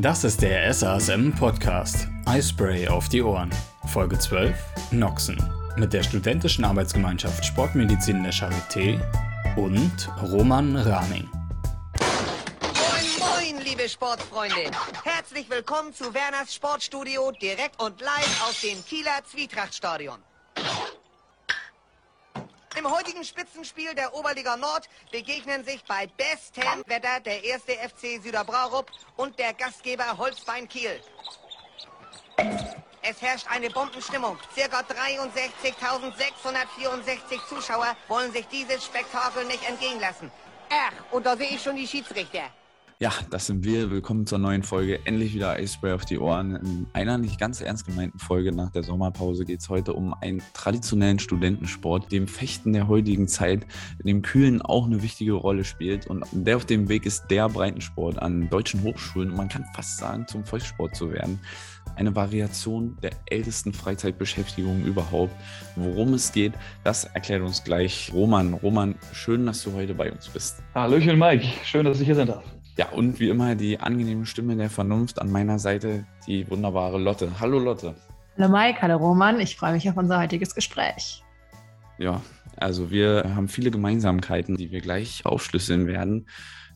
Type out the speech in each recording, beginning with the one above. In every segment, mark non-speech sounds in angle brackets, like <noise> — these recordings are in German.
Das ist der SASM Podcast. Eispray auf die Ohren. Folge 12. Noxen. Mit der Studentischen Arbeitsgemeinschaft Sportmedizin der Charité und Roman Rahning. Moin, moin, liebe Sportfreunde. Herzlich willkommen zu Werners Sportstudio direkt und live aus dem Kieler Zwietrachtstadion. Im heutigen Spitzenspiel der Oberliga Nord begegnen sich bei bestem Wetter der erste FC Süderbraurup und der Gastgeber Holzbein Kiel. Es herrscht eine Bombenstimmung. Circa 63.664 Zuschauer wollen sich dieses Spektakel nicht entgehen lassen. Ach, und da sehe ich schon die Schiedsrichter. Ja, das sind wir. Willkommen zur neuen Folge. Endlich wieder Icebreaker auf die Ohren. In einer nicht ganz ernst gemeinten Folge nach der Sommerpause geht es heute um einen traditionellen Studentensport, dem Fechten der heutigen Zeit, dem Kühlen auch eine wichtige Rolle spielt. Und der auf dem Weg ist der Breitensport an deutschen Hochschulen. Und man kann fast sagen, zum Volkssport zu werden. Eine Variation der ältesten Freizeitbeschäftigung überhaupt. Worum es geht, das erklärt uns gleich Roman. Roman, schön, dass du heute bei uns bist. Hallöchen Mike, schön, dass ich hier sein darf. Ja, und wie immer die angenehme Stimme der Vernunft an meiner Seite, die wunderbare Lotte. Hallo Lotte. Hallo Mike, hallo Roman, ich freue mich auf unser heutiges Gespräch. Ja, also wir haben viele Gemeinsamkeiten, die wir gleich aufschlüsseln werden.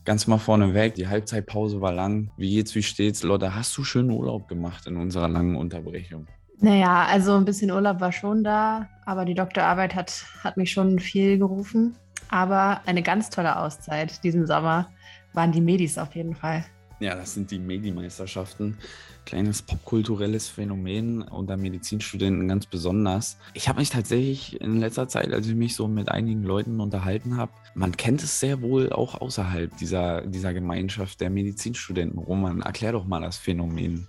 Ganz mal vorneweg, die Halbzeitpause war lang. Wie geht's, wie steht's? Lotte, hast du schönen Urlaub gemacht in unserer langen Unterbrechung? Naja, also ein bisschen Urlaub war schon da, aber die Doktorarbeit hat, hat mich schon viel gerufen. Aber eine ganz tolle Auszeit diesen Sommer waren die Medis auf jeden Fall. Ja, das sind die Medimeisterschaften. Kleines popkulturelles Phänomen unter Medizinstudenten ganz besonders. Ich habe mich tatsächlich in letzter Zeit, als ich mich so mit einigen Leuten unterhalten habe, man kennt es sehr wohl auch außerhalb dieser, dieser Gemeinschaft der Medizinstudenten. Roman, erklär doch mal das Phänomen.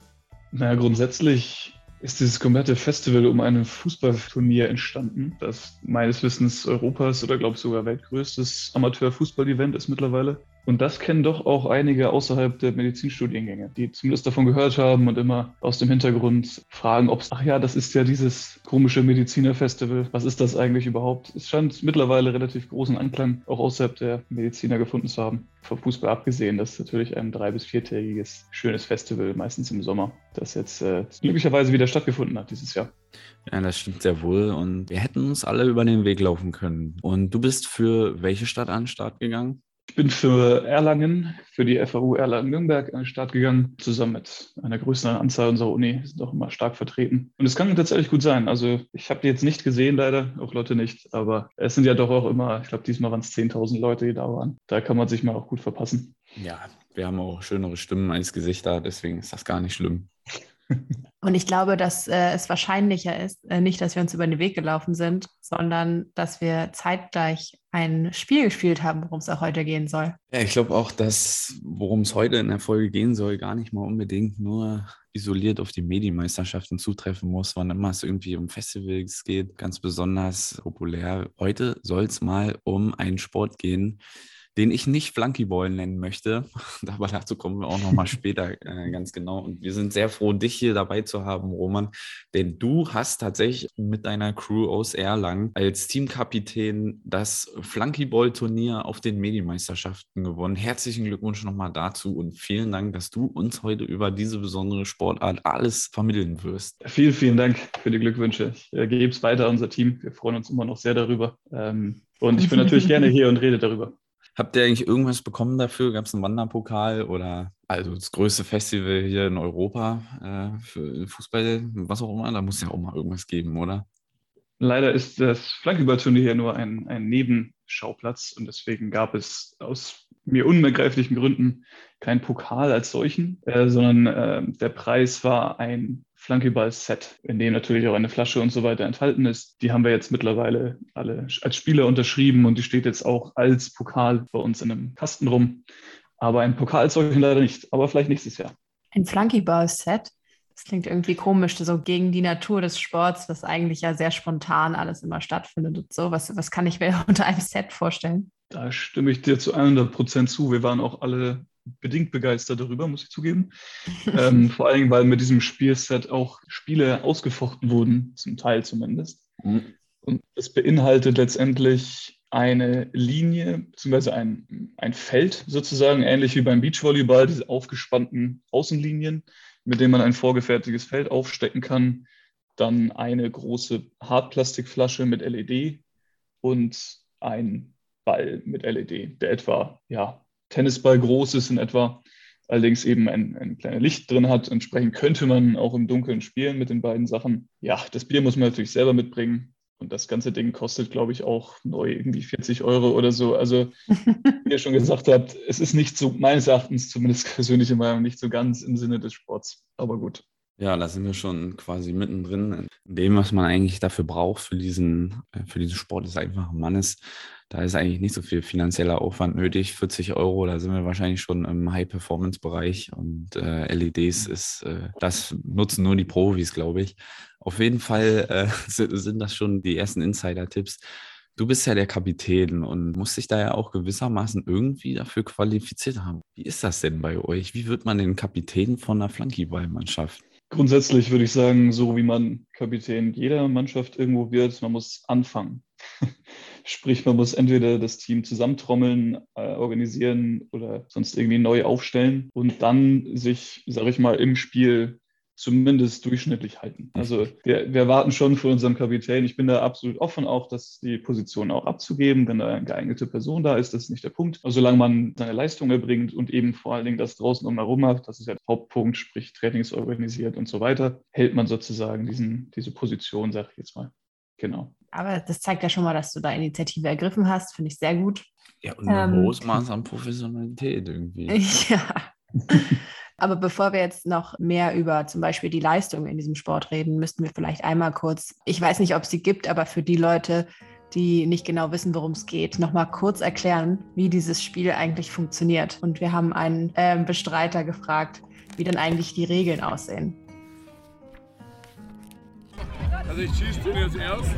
Naja, grundsätzlich ist dieses komplette Festival um ein Fußballturnier entstanden, das meines Wissens Europas oder glaube ich sogar weltgrößtes Amateurfußball-Event ist mittlerweile. Und das kennen doch auch einige außerhalb der Medizinstudiengänge, die zumindest davon gehört haben und immer aus dem Hintergrund fragen, ob es, ach ja, das ist ja dieses komische Medizinerfestival. Was ist das eigentlich überhaupt? Es scheint mittlerweile relativ großen Anklang auch außerhalb der Mediziner gefunden zu haben. Vom Fußball abgesehen, das ist natürlich ein drei- bis viertägiges schönes Festival, meistens im Sommer, das jetzt äh, glücklicherweise wieder stattgefunden hat dieses Jahr. Ja, das stimmt sehr wohl. Und wir hätten uns alle über den Weg laufen können. Und du bist für welche Stadt an den Start gegangen? Ich bin für Erlangen, für die FAU Erlangen-Nürnberg an den Start gegangen, zusammen mit einer größeren Anzahl unserer Uni, sind auch immer stark vertreten. Und es kann tatsächlich gut sein. Also ich habe die jetzt nicht gesehen, leider, auch Leute nicht, aber es sind ja doch auch immer, ich glaube, diesmal waren es 10.000 Leute, die da waren. Da kann man sich mal auch gut verpassen. Ja, wir haben auch schönere Stimmen als Gesichter, deswegen ist das gar nicht schlimm. Und ich glaube, dass äh, es wahrscheinlicher ist, äh, nicht, dass wir uns über den Weg gelaufen sind, sondern dass wir zeitgleich ein Spiel gespielt haben, worum es auch heute gehen soll. Ja, ich glaube auch, dass worum es heute in der Folge gehen soll, gar nicht mal unbedingt nur isoliert auf die Medienmeisterschaften zutreffen muss, wann immer es irgendwie um Festivals geht, ganz besonders populär. Heute soll es mal um einen Sport gehen, den ich nicht Flunkyball nennen möchte. <laughs> Aber dazu kommen wir auch nochmal <laughs> später äh, ganz genau. Und wir sind sehr froh, dich hier dabei zu haben, Roman, denn du hast tatsächlich mit deiner Crew aus Erlangen als Teamkapitän das Flunkyball-Turnier auf den Medienmeisterschaften gewonnen. Herzlichen Glückwunsch nochmal dazu und vielen Dank, dass du uns heute über diese besondere Sportart alles vermitteln wirst. Vielen, vielen Dank für die Glückwünsche. Ich äh, gebe es weiter an unser Team. Wir freuen uns immer noch sehr darüber. Ähm, und ich bin natürlich <laughs> gerne hier und rede darüber. Habt ihr eigentlich irgendwas bekommen dafür? Gab es einen Wanderpokal oder also das größte Festival hier in Europa äh, für Fußball, was auch immer? Da muss ja auch mal irgendwas geben, oder? Leider ist das Flankeballturnier hier nur ein, ein Nebenschauplatz und deswegen gab es aus mir unbegreiflichen Gründen keinen Pokal als solchen, äh, sondern äh, der Preis war ein Flankeball-Set, in dem natürlich auch eine Flasche und so weiter enthalten ist. Die haben wir jetzt mittlerweile alle als Spieler unterschrieben und die steht jetzt auch als Pokal bei uns in einem Kasten rum. Aber ein Pokal als solchen leider nicht, aber vielleicht nächstes Jahr. Ein Flunkyball-Set? Das klingt irgendwie komisch, so gegen die Natur des Sports, was eigentlich ja sehr spontan alles immer stattfindet und so. Was, was kann ich mir <laughs> unter einem Set vorstellen? Da stimme ich dir zu 100 Prozent zu. Wir waren auch alle bedingt begeistert darüber, muss ich zugeben. <laughs> ähm, vor allem, weil mit diesem Spielset auch Spiele ausgefochten wurden, zum Teil zumindest. Mhm. Und es beinhaltet letztendlich eine Linie bzw. Ein, ein Feld sozusagen, ähnlich wie beim Beachvolleyball, diese aufgespannten Außenlinien, mit denen man ein vorgefertigtes Feld aufstecken kann. Dann eine große Hartplastikflasche mit LED und ein Ball mit LED, der etwa ja, Tennisball groß ist in etwa, allerdings eben ein, ein kleines Licht drin hat. Entsprechend könnte man auch im Dunkeln spielen mit den beiden Sachen. Ja, das Bier muss man natürlich selber mitbringen. Und das ganze Ding kostet, glaube ich, auch neu irgendwie 40 Euro oder so. Also, <laughs> wie ihr schon gesagt habt, es ist nicht so, meines Erachtens, zumindest <laughs> persönliche Meinung, nicht so ganz im Sinne des Sports. Aber gut. Ja, da sind wir schon quasi mittendrin. In dem, was man eigentlich dafür braucht für diesen, äh, für diesen Sport, ist einfach ein Mannes. Da ist eigentlich nicht so viel finanzieller Aufwand nötig. 40 Euro, da sind wir wahrscheinlich schon im High-Performance-Bereich und äh, LEDs ist, äh, das nutzen nur die Profis, glaube ich. Auf jeden Fall äh, <laughs> sind das schon die ersten Insider-Tipps. Du bist ja der Kapitän und musst dich da ja auch gewissermaßen irgendwie dafür qualifiziert haben. Wie ist das denn bei euch? Wie wird man denn Kapitän von einer Flunkyball-Mannschaft? Grundsätzlich würde ich sagen, so wie man Kapitän jeder Mannschaft irgendwo wird, man muss anfangen. <laughs> Sprich, man muss entweder das Team zusammentrommeln, äh, organisieren oder sonst irgendwie neu aufstellen und dann sich, sage ich mal, im Spiel zumindest durchschnittlich halten. Also wir, wir warten schon für unseren Kapitän. Ich bin da absolut offen, auch das die Position auch abzugeben, wenn da eine geeignete Person da ist. Das ist nicht der Punkt. Also solange man seine Leistung erbringt und eben vor allen Dingen das draußen umherum macht, das ist ja der Hauptpunkt, sprich Trainings organisiert und so weiter, hält man sozusagen diesen, diese Position, sage ich jetzt mal. Genau. Aber das zeigt ja schon mal, dass du da Initiative ergriffen hast. Finde ich sehr gut. Ja, und ein ähm, hohes Maß an Professionalität irgendwie. <laughs> Ja. <laughs> Aber bevor wir jetzt noch mehr über zum Beispiel die Leistung in diesem Sport reden, müssten wir vielleicht einmal kurz, ich weiß nicht, ob es sie gibt, aber für die Leute, die nicht genau wissen, worum es geht, nochmal kurz erklären, wie dieses Spiel eigentlich funktioniert. Und wir haben einen äh, Bestreiter gefragt, wie denn eigentlich die Regeln aussehen. Also ich schieße den jetzt erst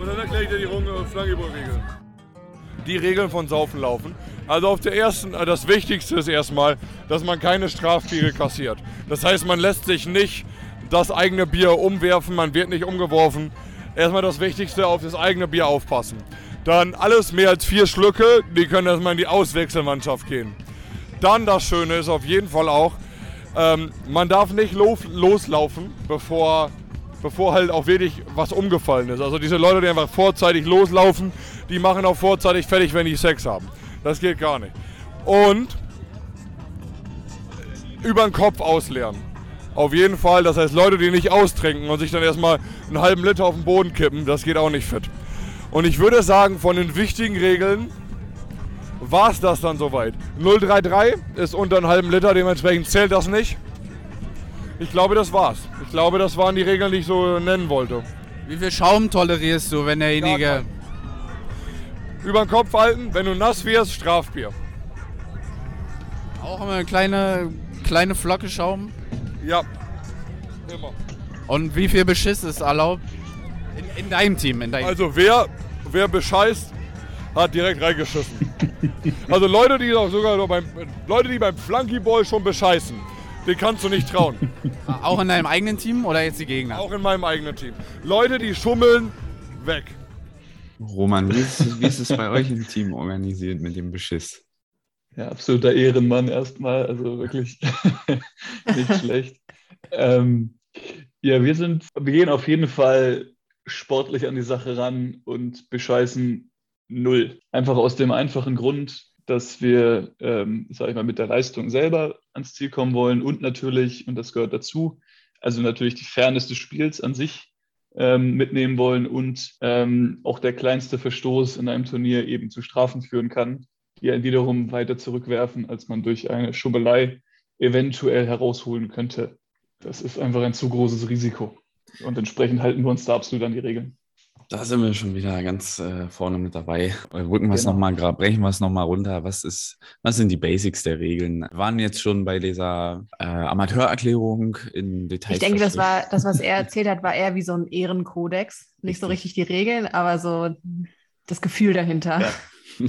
und dann erkläre ich dir die Runde Flankeball-Regeln. Die Regeln von Saufen laufen. Also auf der ersten, äh, das Wichtigste ist erstmal, dass man keine Strafbiere kassiert. Das heißt, man lässt sich nicht das eigene Bier umwerfen, man wird nicht umgeworfen. Erstmal das Wichtigste, auf das eigene Bier aufpassen. Dann alles mehr als vier Schlücke, die können erstmal in die Auswechselmannschaft gehen. Dann das Schöne ist auf jeden Fall auch, ähm, man darf nicht los, loslaufen, bevor, bevor halt auch wirklich was umgefallen ist. Also diese Leute, die einfach vorzeitig loslaufen, die machen auch vorzeitig fertig, wenn die Sex haben. Das geht gar nicht. Und über den Kopf ausleeren. Auf jeden Fall, das heißt, Leute, die nicht austrinken und sich dann erstmal einen halben Liter auf den Boden kippen, das geht auch nicht fit. Und ich würde sagen, von den wichtigen Regeln war es das dann soweit. 033 ist unter einem halben Liter, dementsprechend zählt das nicht. Ich glaube, das war's. Ich glaube, das waren die Regeln, die ich so nennen wollte. Wie viel Schaum tolerierst du, wenn derjenige über den Kopf halten. Wenn du nass wirst, Strafbier. Auch immer eine kleine, kleine Flocke Schaum? Ja, immer. Und wie viel Beschiss ist erlaubt? In, in deinem Team? In deinem also wer, wer bescheißt, hat direkt reingeschissen. <laughs> also Leute, die sogar beim, Leute, die beim Flunkyball schon bescheißen, den kannst du nicht trauen. <laughs> Auch in deinem eigenen Team oder jetzt die Gegner? Auch in meinem eigenen Team. Leute, die schummeln, weg. Roman, wie ist, wie ist es bei euch im Team organisiert mit dem Beschiss? Ja, absoluter Ehrenmann erstmal, also wirklich <laughs> nicht schlecht. Ähm, ja, wir sind, wir gehen auf jeden Fall sportlich an die Sache ran und bescheißen null. Einfach aus dem einfachen Grund, dass wir, ähm, sag ich mal, mit der Leistung selber ans Ziel kommen wollen und natürlich, und das gehört dazu, also natürlich die Fairness des Spiels an sich ähm, mitnehmen wollen und ähm, auch der kleinste Verstoß in einem Turnier eben zu Strafen führen kann, die ja wiederum weiter zurückwerfen, als man durch eine Schubelei eventuell herausholen könnte. Das ist einfach ein zu großes Risiko. Und entsprechend halten wir uns da absolut an die Regeln. Da sind wir schon wieder ganz äh, vorne mit dabei. Rücken wir es genau. nochmal, brechen wir es nochmal runter. Was, ist, was sind die Basics der Regeln? Wir waren jetzt schon bei dieser äh, Amateurerklärung in Details. Ich denke, das war das, was er erzählt hat, war eher wie so ein Ehrenkodex. Nicht richtig. so richtig die Regeln, aber so das Gefühl dahinter. Ja. <laughs>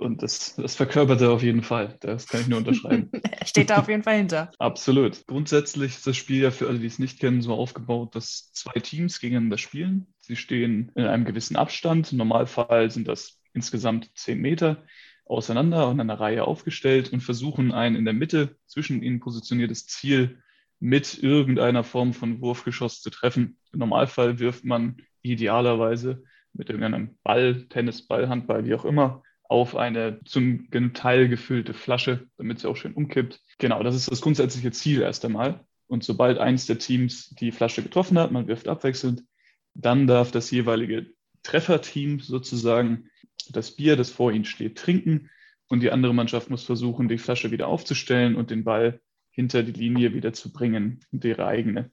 Und das, das verkörpert er auf jeden Fall. Das kann ich nur unterschreiben. <laughs> er steht da auf jeden Fall hinter. <laughs> Absolut. Grundsätzlich ist das Spiel ja für alle, die es nicht kennen, so aufgebaut, dass zwei Teams gegeneinander spielen. Sie stehen in einem gewissen Abstand. Im Normalfall sind das insgesamt zehn Meter auseinander und in einer Reihe aufgestellt und versuchen ein in der Mitte zwischen ihnen positioniertes Ziel mit irgendeiner Form von Wurfgeschoss zu treffen. Im Normalfall wirft man idealerweise mit irgendeinem Ball, Tennisball, Handball, wie auch immer, auf eine zum Teil gefüllte Flasche, damit sie auch schön umkippt. Genau, das ist das grundsätzliche Ziel erst einmal. Und sobald eins der Teams die Flasche getroffen hat, man wirft abwechselnd, dann darf das jeweilige Trefferteam sozusagen das Bier, das vor ihnen steht, trinken und die andere Mannschaft muss versuchen, die Flasche wieder aufzustellen und den Ball hinter die Linie wieder zu bringen, und ihre eigene.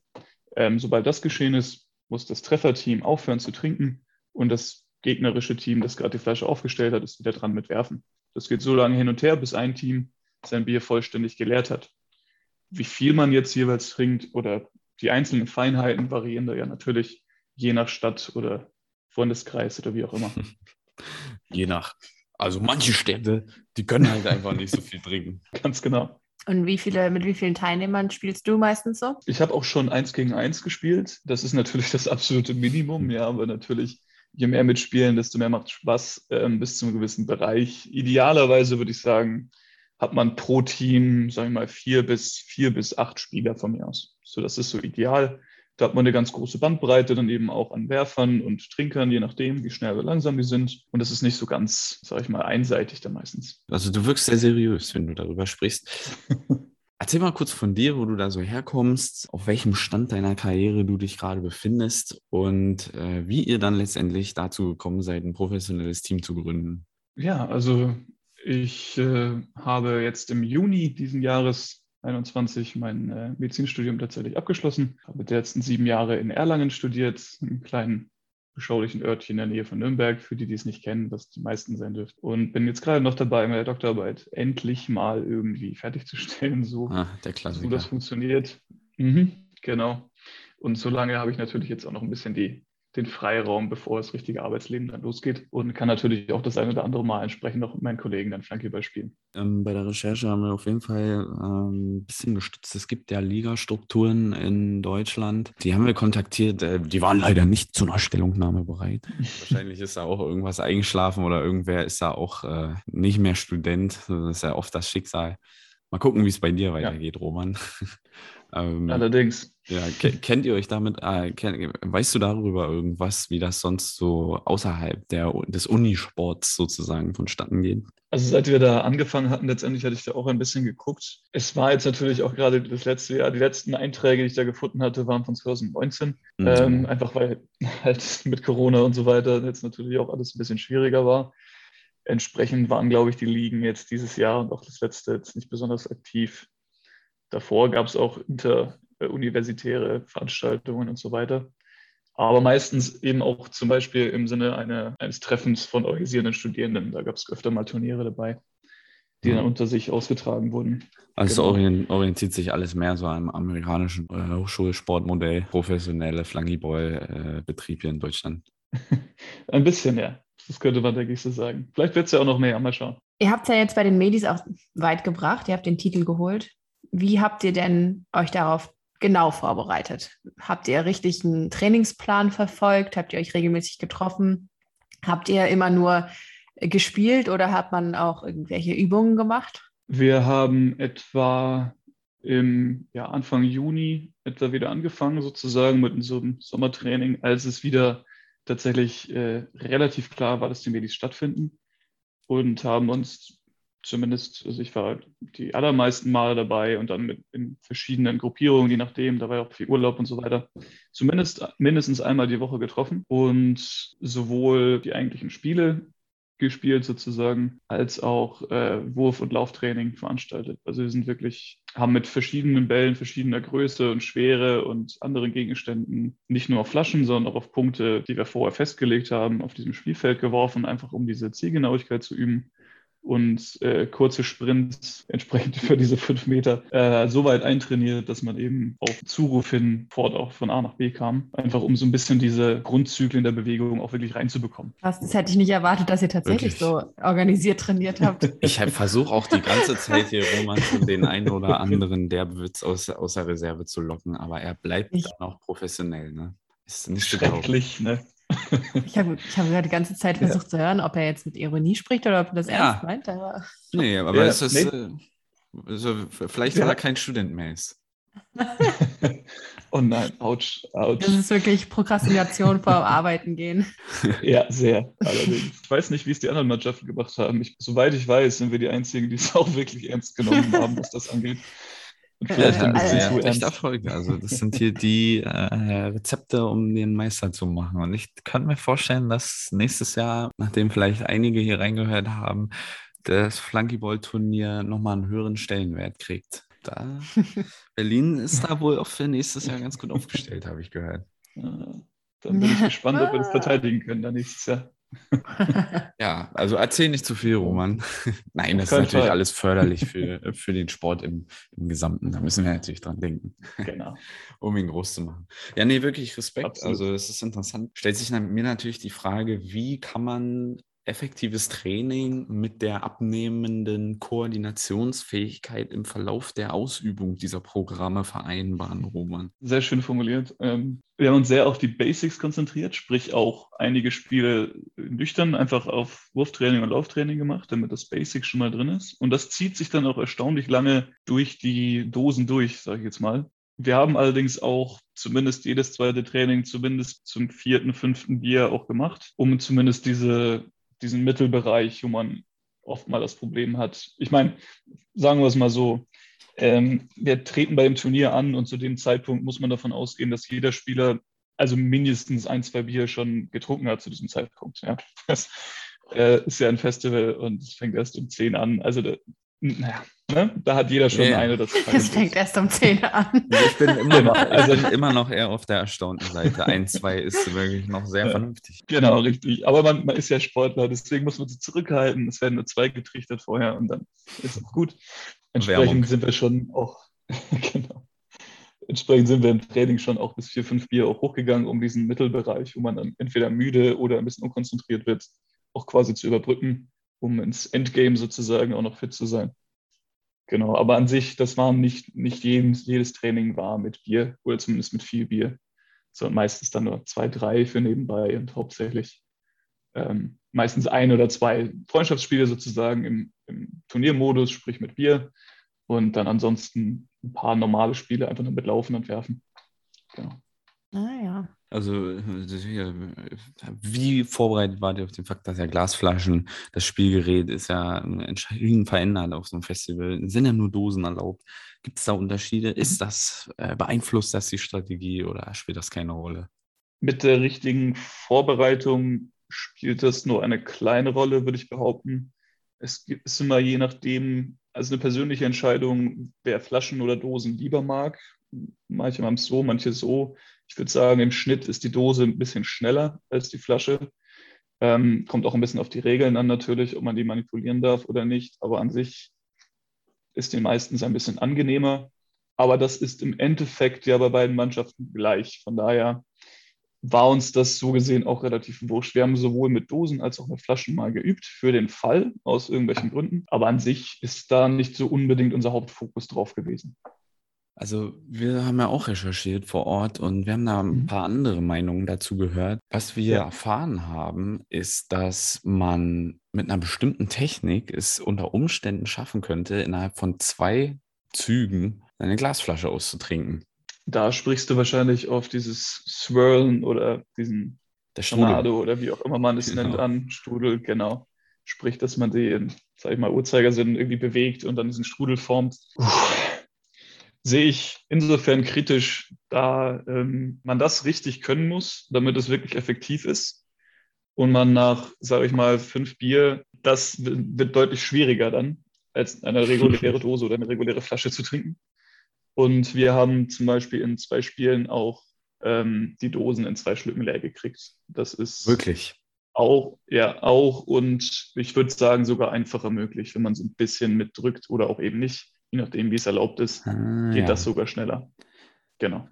Ähm, sobald das geschehen ist, muss das Trefferteam aufhören zu trinken und das gegnerische Team, das gerade die Flasche aufgestellt hat, ist wieder dran mit Werfen. Das geht so lange hin und her, bis ein Team sein Bier vollständig geleert hat. Wie viel man jetzt jeweils trinkt oder die einzelnen Feinheiten variieren da ja natürlich je nach Stadt oder Freundeskreis oder wie auch immer. <laughs> Je nach. Also manche Städte, die können halt einfach nicht so viel trinken. <laughs> Ganz genau. Und wie viele, mit wie vielen Teilnehmern spielst du meistens so? Ich habe auch schon eins gegen eins gespielt. Das ist natürlich das absolute Minimum, ja, aber natürlich, je mehr mitspielen, desto mehr macht Spaß ähm, bis zu einem gewissen Bereich. Idealerweise würde ich sagen, hat man pro Team, sagen wir mal, vier bis vier bis acht Spieler von mir aus. So, das ist so ideal. Da hat man eine ganz große Bandbreite dann eben auch an Werfern und Trinkern, je nachdem, wie schnell oder langsam die sind. Und das ist nicht so ganz, sag ich mal, einseitig dann meistens. Also du wirkst sehr seriös, wenn du darüber sprichst. <laughs> Erzähl mal kurz von dir, wo du da so herkommst, auf welchem Stand deiner Karriere du dich gerade befindest und äh, wie ihr dann letztendlich dazu gekommen seid, ein professionelles Team zu gründen. Ja, also ich äh, habe jetzt im Juni diesen Jahres 21 mein äh, Medizinstudium tatsächlich abgeschlossen. Habe die letzten sieben Jahre in Erlangen studiert, einem kleinen beschaulichen Örtchen in der Nähe von Nürnberg, für die, die es nicht kennen, was die meisten sein dürften. Und bin jetzt gerade noch dabei, meine Doktorarbeit endlich mal irgendwie fertigzustellen, so, ah, so das funktioniert. Mhm, genau. Und solange habe ich natürlich jetzt auch noch ein bisschen die den Freiraum, bevor das richtige Arbeitsleben dann losgeht und kann natürlich auch das eine oder andere Mal entsprechend noch mit meinen Kollegen dann Flankeball spielen. Ähm, bei der Recherche haben wir auf jeden Fall ähm, ein bisschen gestützt. Es gibt ja Ligastrukturen in Deutschland. Die haben wir kontaktiert. Äh, die waren leider nicht zu einer Stellungnahme bereit. <laughs> Wahrscheinlich ist da auch irgendwas eingeschlafen oder irgendwer ist da auch äh, nicht mehr Student. Das ist ja oft das Schicksal. Mal gucken, wie es bei dir weitergeht, ja. Roman. <laughs> ähm, Allerdings. Ja, kennt ihr euch damit, äh, kennt, weißt du darüber irgendwas, wie das sonst so außerhalb der, des Unisports sozusagen vonstatten geht? Also seit wir da angefangen hatten, letztendlich hatte ich da auch ein bisschen geguckt. Es war jetzt natürlich auch gerade das letzte Jahr, die letzten Einträge, die ich da gefunden hatte, waren von 2019. Mhm. Ähm, einfach weil <laughs> halt mit Corona und so weiter jetzt natürlich auch alles ein bisschen schwieriger war. Entsprechend waren, glaube ich, die Ligen jetzt dieses Jahr und auch das letzte jetzt nicht besonders aktiv. Davor gab es auch inter äh, universitäre Veranstaltungen und so weiter. Aber meistens eben auch zum Beispiel im Sinne eine, eines Treffens von organisierenden Studierenden. Da gab es öfter mal Turniere dabei, die dann unter sich ausgetragen wurden. Also genau. orientiert sich alles mehr so am amerikanischen äh, Hochschulsportmodell, professionelle Flankyball-Betrieb hier in Deutschland. <laughs> Ein bisschen, ja. Das könnte man, denke ich, so sagen. Vielleicht wird es ja auch noch mehr, mal schauen. Ihr habt es ja jetzt bei den Medis auch weit gebracht. Ihr habt den Titel geholt. Wie habt ihr denn euch darauf genau vorbereitet? Habt ihr richtig einen Trainingsplan verfolgt? Habt ihr euch regelmäßig getroffen? Habt ihr immer nur gespielt oder hat man auch irgendwelche Übungen gemacht? Wir haben etwa im ja, Anfang Juni etwa wieder angefangen, sozusagen mit so einem Sommertraining, als es wieder tatsächlich äh, relativ klar war, dass die Medis stattfinden und haben uns zumindest, also ich war die allermeisten Male dabei und dann mit in verschiedenen Gruppierungen, je nachdem, da war ja auch viel Urlaub und so weiter, zumindest mindestens einmal die Woche getroffen und sowohl die eigentlichen Spiele gespielt sozusagen, als auch äh, Wurf- und Lauftraining veranstaltet. Also wir sind wirklich, haben mit verschiedenen Bällen, verschiedener Größe und Schwere und anderen Gegenständen nicht nur auf Flaschen, sondern auch auf Punkte, die wir vorher festgelegt haben, auf diesem Spielfeld geworfen, einfach um diese Zielgenauigkeit zu üben und äh, kurze Sprints entsprechend <laughs> für diese fünf Meter äh, so weit eintrainiert, dass man eben auf Zuruf hin fort auch von A nach B kam. Einfach um so ein bisschen diese Grundzyklen der Bewegung auch wirklich reinzubekommen. Was, das hätte ich nicht erwartet, dass ihr tatsächlich wirklich? so organisiert trainiert habt. <laughs> Ich versuche auch die ganze Zeit hier Roman schon den einen oder anderen Derbewitz aus, aus der Reserve zu locken, aber er bleibt ich. dann auch professionell. Ne? Ist nicht Schrecklich, ne? Ich habe ich hab gerade die ganze Zeit versucht ja. zu hören, ob er jetzt mit Ironie spricht oder ob er das ja. ernst meint. Aber... Nee, aber ja, es ist, nee. äh, also vielleicht, weil er kein Student mehr ist. <laughs> oh nein, ouch, ouch. Das ist wirklich Prokrastination vor Arbeiten gehen. <laughs> Ja, sehr, allerdings. Ich weiß nicht, wie es die anderen Mannschaften gemacht haben. Ich, soweit ich weiß, sind wir die Einzigen, die es auch wirklich ernst genommen haben, was das angeht. Und vielleicht ein bisschen äh, zu echt Erfolg. Also das sind <laughs> hier die äh, Rezepte, um den Meister zu machen. Und ich kann mir vorstellen, dass nächstes Jahr, nachdem vielleicht einige hier reingehört haben, das Flunkyball-Turnier nochmal einen höheren Stellenwert kriegt. Da, <laughs> Berlin ist da wohl auch für nächstes Jahr ganz gut aufgestellt, habe ich gehört. dann bin ich gespannt, ob wir das verteidigen können dann nächstes Jahr. <laughs> ja, also erzähl nicht zu viel, Roman. <laughs> Nein, das ist natürlich Fall. alles förderlich für, <laughs> für den Sport im, im Gesamten. Da müssen wir natürlich dran denken. Genau. um ihn groß zu machen. Ja, nee, wirklich Respekt. Absolut. Also, es ist interessant. Stellt sich mir natürlich die Frage, wie kann man effektives Training mit der abnehmenden Koordinationsfähigkeit im Verlauf der Ausübung dieser Programme vereinbaren, Roman? Sehr schön formuliert. Ähm, wir haben uns sehr auf die Basics konzentriert, sprich auch einige Spiele nüchtern einfach auf Wurftraining und Lauftraining gemacht, damit das Basic schon mal drin ist. Und das zieht sich dann auch erstaunlich lange durch die Dosen durch, sage ich jetzt mal. Wir haben allerdings auch zumindest jedes zweite Training, zumindest zum vierten, fünften Bier auch gemacht, um zumindest diese diesen Mittelbereich, wo man oft mal das Problem hat. Ich meine, sagen wir es mal so, ähm, wir treten bei dem Turnier an und zu dem Zeitpunkt muss man davon ausgehen, dass jeder Spieler also mindestens ein, zwei Bier schon getrunken hat zu diesem Zeitpunkt. Ja. Das äh, ist ja ein Festival und es fängt erst um 10 an. Also da, naja, ne? da hat jeder schon yeah. eine oder zwei. Es fängt erst um 10 an. Ich bin immer noch, <laughs> also immer noch eher auf der erstaunten Seite. Ein, zwei ist wirklich noch sehr vernünftig. Genau, richtig. Aber man, man ist ja Sportler, deswegen muss man sich zurückhalten. Es werden nur zwei getrichtert vorher und dann ist es gut. Entsprechend Werbung. sind wir schon auch, <laughs> genau. Entsprechend sind wir im Training schon auch bis vier, fünf Bier auch hochgegangen, um diesen Mittelbereich, wo man dann entweder müde oder ein bisschen unkonzentriert wird, auch quasi zu überbrücken um ins Endgame sozusagen auch noch fit zu sein. Genau, aber an sich, das war nicht, nicht jedes, jedes Training war mit Bier oder zumindest mit viel Bier, sondern meistens dann nur zwei, drei für nebenbei und hauptsächlich ähm, meistens ein oder zwei Freundschaftsspiele sozusagen im, im, Turniermodus, sprich mit Bier und dann ansonsten ein paar normale Spiele einfach nur mit Laufen und Werfen. Genau. Ah ja. Also, wie vorbereitet wart ihr auf den Fakt, dass ja Glasflaschen, das Spielgerät ist ja entschieden verändert auf so einem Festival, sind ja nur Dosen erlaubt. Gibt es da Unterschiede? Ist mhm. das, äh, beeinflusst das die Strategie oder spielt das keine Rolle? Mit der richtigen Vorbereitung spielt das nur eine kleine Rolle, würde ich behaupten. Es ist immer je nachdem, also eine persönliche Entscheidung, wer Flaschen oder Dosen lieber mag. Manche haben es so, manche so. Ich würde sagen, im Schnitt ist die Dose ein bisschen schneller als die Flasche. Ähm, kommt auch ein bisschen auf die Regeln an natürlich, ob man die manipulieren darf oder nicht. Aber an sich ist den meistens ein bisschen angenehmer. Aber das ist im Endeffekt ja bei beiden Mannschaften gleich. Von daher war uns das so gesehen auch relativ wurscht. Wir haben sowohl mit Dosen als auch mit Flaschen mal geübt für den Fall aus irgendwelchen Gründen. Aber an sich ist da nicht so unbedingt unser Hauptfokus drauf gewesen. Also wir haben ja auch recherchiert vor Ort und wir haben da ein mhm. paar andere Meinungen dazu gehört. Was wir ja. erfahren haben, ist, dass man mit einer bestimmten Technik es unter Umständen schaffen könnte, innerhalb von zwei Zügen eine Glasflasche auszutrinken. Da sprichst du wahrscheinlich auf dieses Swirlen oder diesen Tornado oder wie auch immer man es genau. nennt an, Strudel, genau. Sprich, dass man sie in, sag ich mal, Uhrzeigersinn irgendwie bewegt und dann diesen Strudel formt. Uff sehe ich insofern kritisch, da ähm, man das richtig können muss, damit es wirklich effektiv ist. Und man nach, sage ich mal, fünf Bier, das wird deutlich schwieriger dann, als eine reguläre <laughs> Dose oder eine reguläre Flasche zu trinken. Und wir haben zum Beispiel in zwei Spielen auch ähm, die Dosen in zwei Schlücken leer gekriegt. Das ist wirklich auch, ja, auch und ich würde sagen sogar einfacher möglich, wenn man so ein bisschen mitdrückt oder auch eben nicht je nachdem, wie es erlaubt ist, ah, geht ja. das sogar schneller. Genau.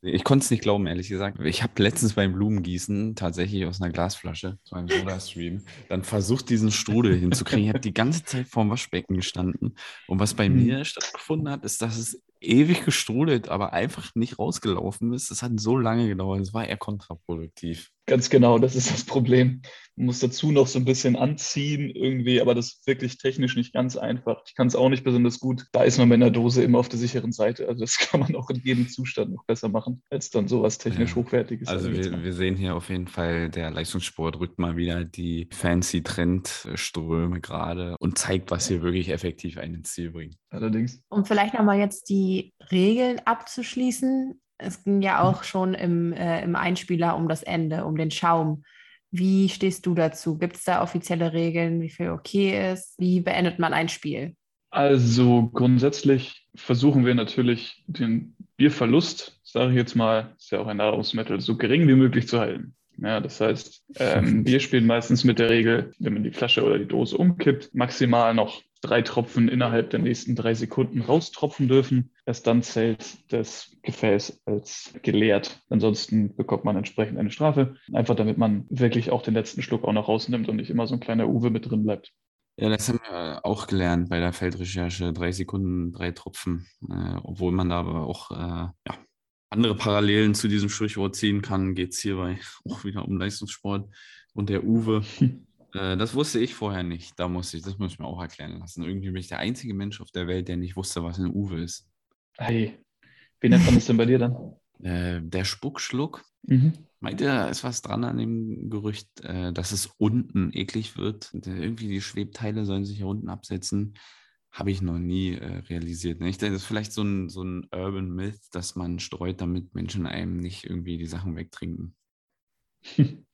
Ich konnte es nicht glauben, ehrlich gesagt. Ich habe letztens beim Blumengießen tatsächlich aus einer Glasflasche, so einem Soda-Stream, dann versucht, diesen Strudel hinzukriegen. Ich habe die ganze Zeit vorm Waschbecken gestanden. Und was bei mhm. mir stattgefunden hat, ist, dass es ewig gestrudelt, aber einfach nicht rausgelaufen ist. Es hat so lange gedauert. Es war eher kontraproduktiv. Ganz genau, das ist das Problem. Man muss dazu noch so ein bisschen anziehen irgendwie, aber das ist wirklich technisch nicht ganz einfach. Ich kann es auch nicht besonders gut. Da ist man mit einer Dose immer auf der sicheren Seite. Also das <laughs> kann man auch in jedem Zustand noch besser machen, als dann sowas technisch Ja. Hochwertiges. Also wir, wir sehen hier auf jeden Fall, der Leistungssport rückt mal wieder die fancy Trendströme gerade und zeigt, was hier wirklich effektiv einen ins Ziel bringt. Allerdings. Um vielleicht nochmal jetzt die Regeln abzuschließen. Es ging ja auch schon im, äh, im Einspieler um das Ende, um den Schaum. Wie stehst du dazu? Gibt es da offizielle Regeln, wie viel okay ist? Wie beendet man ein Spiel? Also grundsätzlich versuchen wir natürlich den Bierverlust, sage ich jetzt mal, ist ja auch ein Nahrungsmittel, so gering wie möglich zu halten. Ja, das heißt, ähm, <laughs> wir spielen meistens mit der Regel, wenn man die Flasche oder die Dose umkippt, maximal noch drei Tropfen innerhalb der nächsten drei Sekunden raustropfen dürfen. Erst dann zählt das Gefäß als geleert. Ansonsten bekommt man entsprechend eine Strafe. Einfach damit man wirklich auch den letzten Schluck auch noch rausnimmt und nicht immer so ein kleiner Uwe mit drin bleibt. Ja, das haben wir auch gelernt bei der Feldrecherche. Drei Sekunden, drei Tropfen. Äh, obwohl man da aber auch äh, ja, andere Parallelen zu diesem Sprichwort ziehen kann, geht es hierbei <laughs> auch wieder um Leistungssport. Und der Uwe, <laughs> äh, das wusste ich vorher nicht. Da muss ich, das muss ich mir auch erklären lassen. Irgendwie bin ich der einzige Mensch auf der Welt, der nicht wusste, was ein Uwe ist. Hey, wie nennt man das denn bei dir dann? Äh, der Spuckschluck. Mhm. Meint ihr, da ist was dran an dem Gerücht, äh, dass es unten eklig wird? Irgendwie die Schwebteile sollen sich hier unten absetzen. Habe ich noch nie äh, realisiert. Ne? Ich denke, das ist vielleicht so ein, so ein Urban Myth, dass man streut, damit Menschen einem nicht irgendwie die Sachen wegtrinken. <laughs>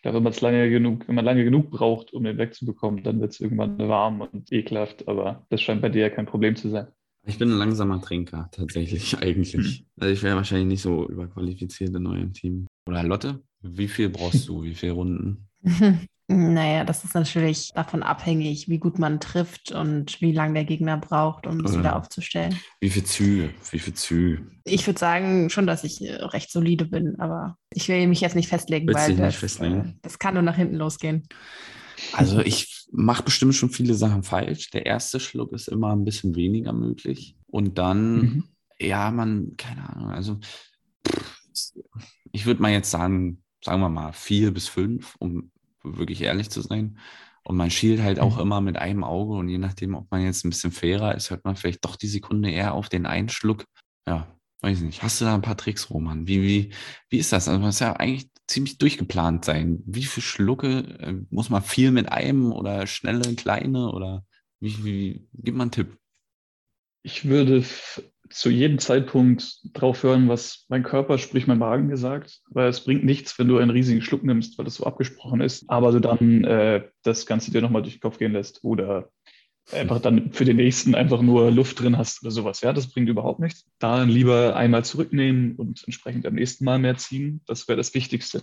Ich glaube, wenn man es lange genug, wenn man lange genug braucht, um den wegzubekommen, dann wird es irgendwann warm und ekelhaft. Aber das scheint bei dir ja kein Problem zu sein. Ich bin ein langsamer Trinker, tatsächlich, <laughs> eigentlich. Also ich wäre wahrscheinlich nicht so überqualifiziert in eurem Team. Oder Lotte, wie viel brauchst du? <laughs> Wie viele Runden? <laughs> Naja, das ist natürlich davon abhängig, wie gut man trifft und wie lange der Gegner braucht, um es Ja. wieder aufzustellen. Wie viele Züge? Wie viele Züge? Ich würde sagen schon, dass ich äh, recht solide bin, aber ich will mich jetzt nicht festlegen, Willst weil dich nicht das, festlegen? äh, das kann nur nach hinten losgehen. Also ich mache bestimmt schon viele Sachen falsch. Der erste Schluck ist immer ein bisschen weniger möglich. Und dann, Mhm. ja, man, keine Ahnung, also ich würde mal jetzt sagen, sagen wir mal vier bis fünf, um wirklich ehrlich zu sein. Und man schielt halt auch Mhm. immer mit einem Auge und je nachdem, ob man jetzt ein bisschen fairer ist, hört man vielleicht doch die Sekunde eher auf den einen Schluck. Ja, weiß ich nicht. Hast du da ein paar Tricks, Roman? Wie, wie, wie ist das? Also man muss ja eigentlich ziemlich durchgeplant sein. Wie viele Schlucke äh, muss man viel mit einem oder schnelle, kleine oder wie, wie, gib mal einen Tipp. Ich würde zu jedem Zeitpunkt drauf hören, was mein Körper, sprich mein Magen mir sagt, weil es bringt nichts, wenn du einen riesigen Schluck nimmst, weil das so abgesprochen ist, aber du dann äh, das Ganze dir nochmal durch den Kopf gehen lässt oder einfach dann für den nächsten einfach nur Luft drin hast oder sowas. Ja, das bringt überhaupt nichts. Da lieber einmal zurücknehmen und entsprechend am nächsten Mal mehr ziehen. Das wäre das Wichtigste.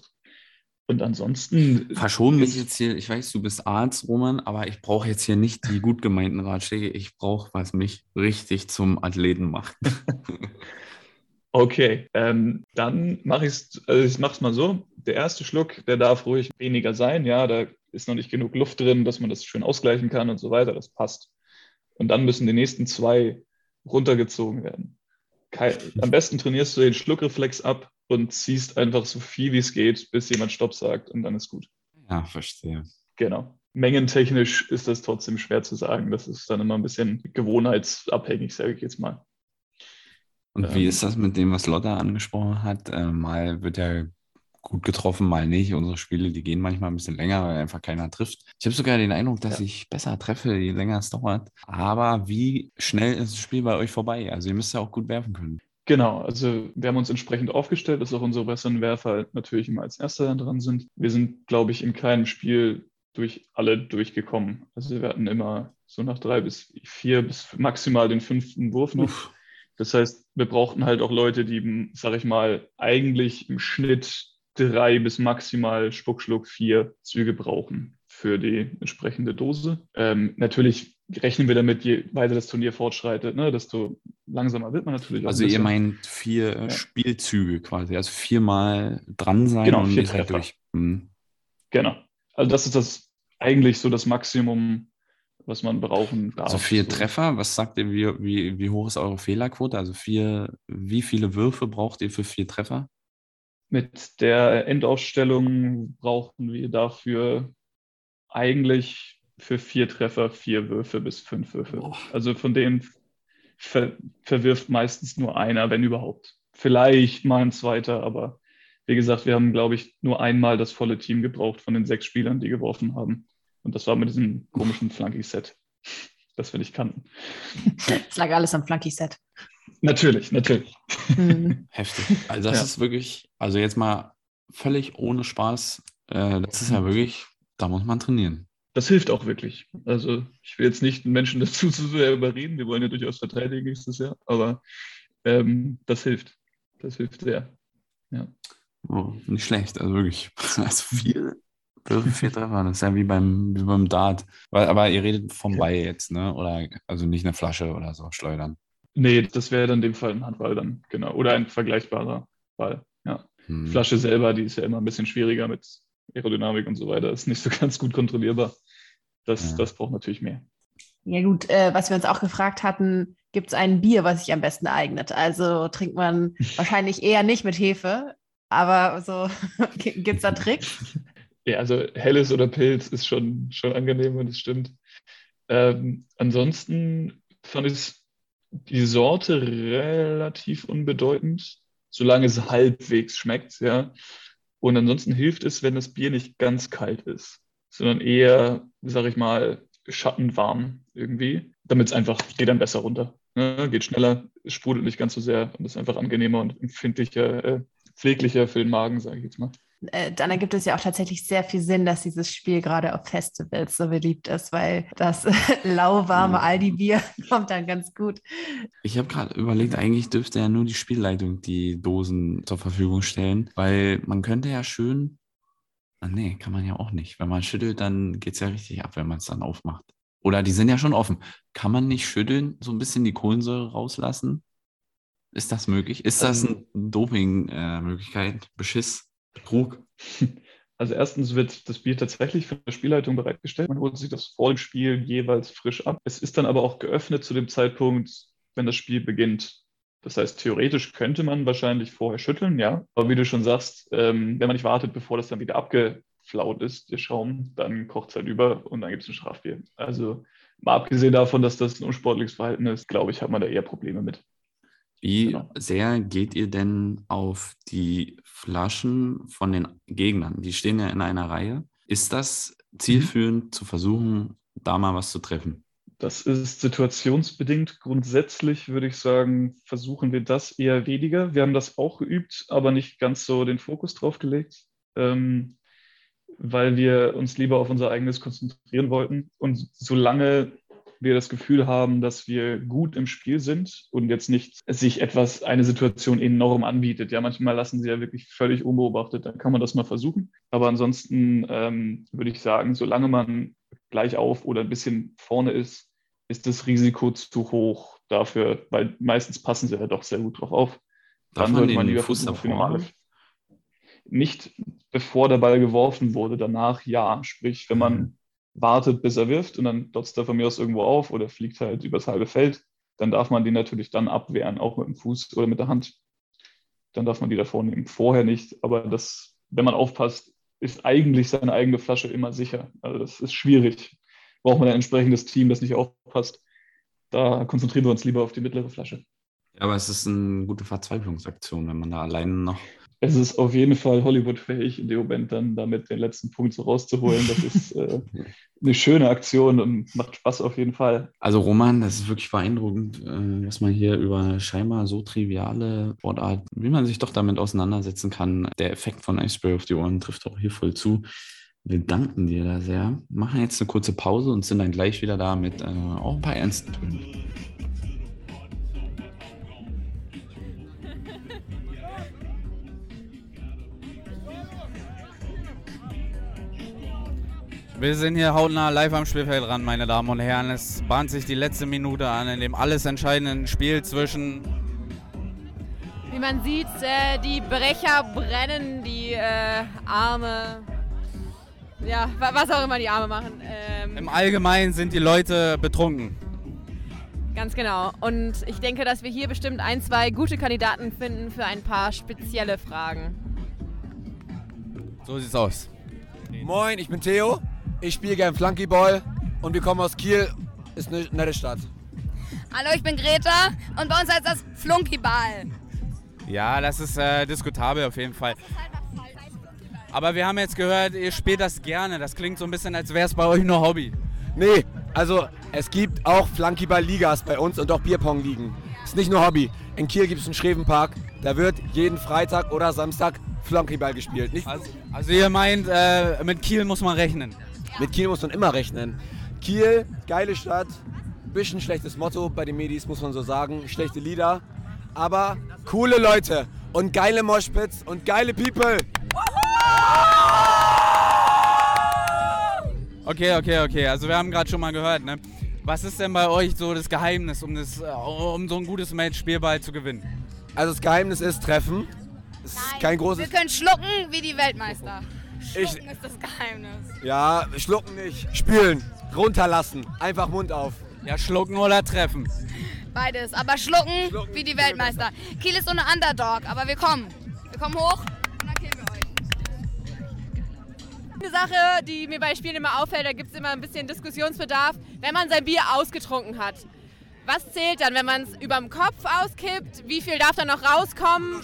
Und ansonsten Verschon mich jetzt hier, ich weiß, du bist Arzt, Roman, aber ich brauche jetzt hier nicht die gut gemeinten Ratschläge. Ich brauche, was mich richtig zum Athleten macht. <laughs> Okay, ähm, dann mache ich es, also ich mache es mal so. Der erste Schluck, der darf ruhig weniger sein. Ja, da ist noch nicht genug Luft drin, dass man das schön ausgleichen kann und so weiter. Das passt. Und dann müssen die nächsten zwei runtergezogen werden. Kei- am besten trainierst du den Schluckreflex ab und ziehst einfach so viel wie es geht, bis jemand Stopp sagt und dann ist gut. Ja, verstehe. Genau. Mengentechnisch ist das trotzdem schwer zu sagen. Das ist dann immer ein bisschen gewohnheitsabhängig, sage ich jetzt mal. Und wie Ähm. ist das mit dem, was Lotta angesprochen hat? Äh, mal wird ja gut getroffen, mal nicht. Unsere Spiele, die gehen manchmal ein bisschen länger, weil einfach keiner trifft. Ich habe sogar den Eindruck, dass Ja. ich besser treffe, je länger es dauert. Aber wie schnell ist das Spiel bei euch vorbei? Also ihr müsst ja auch gut werfen können. Genau, also wir haben uns entsprechend aufgestellt, dass auch unsere besseren Werfer halt natürlich immer als Erster dran sind. Wir sind, glaube ich, in keinem Spiel durch alle durchgekommen. Also wir hatten immer so nach drei bis vier bis maximal den fünften Wurf noch. Uff. Das heißt, wir brauchten halt auch Leute, die, sag ich mal, eigentlich im Schnitt drei bis maximal Spuckschluck vier Züge brauchen für die entsprechende Dose. Ähm, natürlich rechnen wir damit, je weiter das Turnier fortschreitet, ne, desto langsamer wird man natürlich. Also ihr meint vier äh, Ja. Spielzüge quasi, also viermal dran sein Genau, und vier seid Treffer. durch. Hm. Genau. Also das ist das eigentlich so das Maximum, was man brauchen darf. Also vier So. Treffer, was sagt ihr, wie, wie, wie hoch ist eure Fehlerquote? Also vier, wie viele Würfe braucht ihr für vier Treffer? Mit der Endausstellung brauchen wir dafür eigentlich für vier Treffer vier Würfe bis fünf Würfe. Oh. Also von denen ver verwirft meistens nur einer, wenn überhaupt. Vielleicht mal ein zweiter, aber wie gesagt, wir haben, glaube ich, nur einmal das volle Team gebraucht von den sechs Spielern, die geworfen haben. Und das war mit diesem komischen Flunky-Set, das wir nicht kannten. Es <laughs> lag alles am Flunky-Set. Natürlich, natürlich. Mhm. <laughs> Heftig. Also das ja. ist wirklich, also jetzt mal völlig ohne Spaß, äh, das ist ja wirklich, da muss man trainieren. Das hilft auch wirklich. Also ich will jetzt nicht einen Menschen <laughs> dazu zu sehr überreden, wir wollen ja durchaus verteidigen nächstes Jahr, aber ähm, das hilft. Das hilft sehr. Ja. Oh, nicht schlecht, also wirklich. <laughs> Also vier, vier Treffer, das ist ja wie beim, wie beim Dart. Aber ihr redet vom Ball jetzt, ne? Oder also nicht eine Flasche oder so schleudern. Nee, das wäre dann in dem Fall ein Handball dann, genau. Oder ein vergleichbarer Ball. Ja. Hm. Flasche selber, die ist ja immer ein bisschen schwieriger mit Aerodynamik und so weiter. Ist nicht so <laughs> ganz gut kontrollierbar. Das, ja. das braucht natürlich mehr. Ja, gut, äh, was wir uns auch gefragt hatten, gibt es ein Bier, was sich am besten eignet? Also trinkt man <laughs> wahrscheinlich eher nicht mit Hefe, aber so <laughs> gibt es da Tricks? Ja, also helles oder Pilz ist schon, schon angenehm und es stimmt. Ähm, ansonsten fand ich die Sorte relativ unbedeutend, solange es halbwegs schmeckt, ja. Und ansonsten hilft es, wenn das Bier nicht ganz kalt ist, sondern eher, sag ich mal, schattenwarm irgendwie, damit es einfach geht dann besser runter. Ne? Geht schneller, sprudelt nicht ganz so sehr und ist einfach angenehmer und empfindlicher, äh, pfleglicher für den Magen, sage ich jetzt mal äh, dann ergibt es ja auch tatsächlich sehr viel Sinn, dass dieses Spiel gerade auf Festivals so beliebt ist, weil das <laughs> lauwarme Aldi-Bier <laughs> kommt dann ganz gut. Ich habe gerade überlegt, eigentlich dürfte ja nur die Spielleitung die Dosen zur Verfügung stellen, weil man könnte ja schön. Ach nee, kann man ja auch nicht. Wenn man schüttelt, dann geht es ja richtig ab, wenn man es dann aufmacht. Oder die sind ja schon offen. Kann man nicht schütteln, so ein bisschen die Kohlensäure rauslassen? Ist das möglich? Ist das ähm. eine Doping-Möglichkeit? Äh, Beschiss? Trug? <laughs> Also erstens wird das Bier tatsächlich von der Spielleitung bereitgestellt. Man holt sich das vor dem Spiel jeweils frisch ab. Es ist dann aber auch geöffnet zu dem Zeitpunkt, wenn das Spiel beginnt. Das heißt, theoretisch könnte man wahrscheinlich vorher schütteln, ja. Aber wie du schon sagst, ähm, wenn man nicht wartet, bevor das dann wieder abgeflaut ist, der Schaum, dann kocht es halt über und dann gibt es ein Strafbier. Also mal abgesehen davon, dass das ein unsportliches Verhalten ist, glaube ich, hat man da eher Probleme mit. Wie genau. sehr geht ihr denn auf die Flaschen von den Gegnern? Die stehen ja in einer Reihe. Ist das zielführend mhm. zu versuchen, da mal was zu treffen? Das ist situationsbedingt. Grundsätzlich würde ich sagen, versuchen wir das eher weniger. Wir haben das auch geübt, aber nicht ganz so den Fokus drauf gelegt, ähm, weil wir uns lieber auf unser eigenes konzentrieren wollten. Und solange wir das Gefühl haben, dass wir gut im Spiel sind und jetzt nicht sich etwas, eine Situation enorm anbietet. Ja, manchmal lassen sie ja wirklich völlig unbeobachtet, dann kann man das mal versuchen. Aber ansonsten ähm, würde ich sagen, solange man gleich auf oder ein bisschen vorne ist, ist das Risiko zu hoch dafür, weil meistens passen sie ja doch sehr gut drauf auf. Dann sollte man lieber Fuß normale. Nicht bevor der Ball geworfen wurde, danach ja. Sprich, wenn man mhm wartet, bis er wirft und dann dotzt er von mir aus irgendwo auf oder fliegt halt übers halbe Feld, dann darf man die natürlich dann abwehren, auch mit dem Fuß oder mit der Hand. Dann darf man die davor nehmen. Vorher nicht, aber das, wenn man aufpasst, ist eigentlich seine eigene Flasche immer sicher. Also das ist schwierig. Braucht man ein entsprechendes Team, das nicht aufpasst. Da konzentrieren wir uns lieber auf die mittlere Flasche. Ja, aber es ist eine gute Verzweiflungsaktion, wenn man da alleine noch es ist auf jeden Fall Hollywood-fähig, in dem Moment dann damit den letzten Punkt so rauszuholen. Das ist äh, <laughs> eine schöne Aktion und macht Spaß auf jeden Fall. Also Roman, das ist wirklich beeindruckend, äh, was man hier über scheinbar so triviale Sportart, wie man sich doch damit auseinandersetzen kann. Der Effekt von Icebreak auf die Ohren trifft auch hier voll zu. Wir danken dir da sehr. Machen jetzt eine kurze Pause und sind dann gleich wieder da mit äh, auch ein paar ernsten Tönen. Wir sind hier hautnah live am Spielfeld ran, meine Damen und Herren. Es bahnt sich die letzte Minute an, in dem alles entscheidende Spiel zwischen. Wie man sieht, äh, die Brecher brennen, die äh, Arme. Ja, was auch immer die Arme machen. Ähm, Im Allgemeinen sind die Leute betrunken. Ganz genau. Und ich denke, dass wir hier bestimmt ein, zwei gute Kandidaten finden für ein paar spezielle Fragen. So sieht's aus. Moin, ich bin Theo. Ich spiele gern Flunkyball und wir kommen aus Kiel. Ist eine nette Stadt. Hallo, ich bin Greta und bei uns heißt das Flunkyball. Ja, das ist äh, diskutabel auf jeden Fall. Aber wir haben jetzt gehört, ihr spielt das gerne. Das klingt so ein bisschen, als wäre es bei euch nur Hobby. Nee, also es gibt auch Flunkyball-Ligas bei uns und auch Bierpong-Ligen. Ist nicht nur Hobby. In Kiel gibt es einen Schrevenpark. Da wird jeden Freitag oder Samstag Flunkyball gespielt. Nicht Also, also ihr meint, äh, mit Kiel muss man rechnen. Mit Kiel muss man immer rechnen. Kiel, geile Stadt, bisschen schlechtes Motto bei den Medis, muss man so sagen. Schlechte Lieder, aber coole Leute und geile Moshpits und geile People. Okay, okay, okay. Also wir haben gerade schon mal gehört, ne? Was ist denn bei euch so das Geheimnis, um, das, äh, um so ein gutes Match Spielball zu gewinnen? Also das Geheimnis ist Treffen. Ist kein Wir großes. können schlucken wie die Weltmeister. Ich- Schlucken ist das Geheimnis. Ja, schlucken nicht. Spülen. Runterlassen. Einfach Mund auf. Ja, schlucken oder treffen. Beides. Aber schlucken, Schlucken wie die Weltmeister. Kiel ist so eine Underdog, aber wir kommen. Wir kommen hoch und dann killen wir euch. Eine Sache, die mir bei Spielen immer auffällt, da gibt es immer ein bisschen Diskussionsbedarf, wenn man sein Bier ausgetrunken hat. Was zählt dann, wenn man es überm Kopf auskippt? Wie viel darf dann noch rauskommen? Nur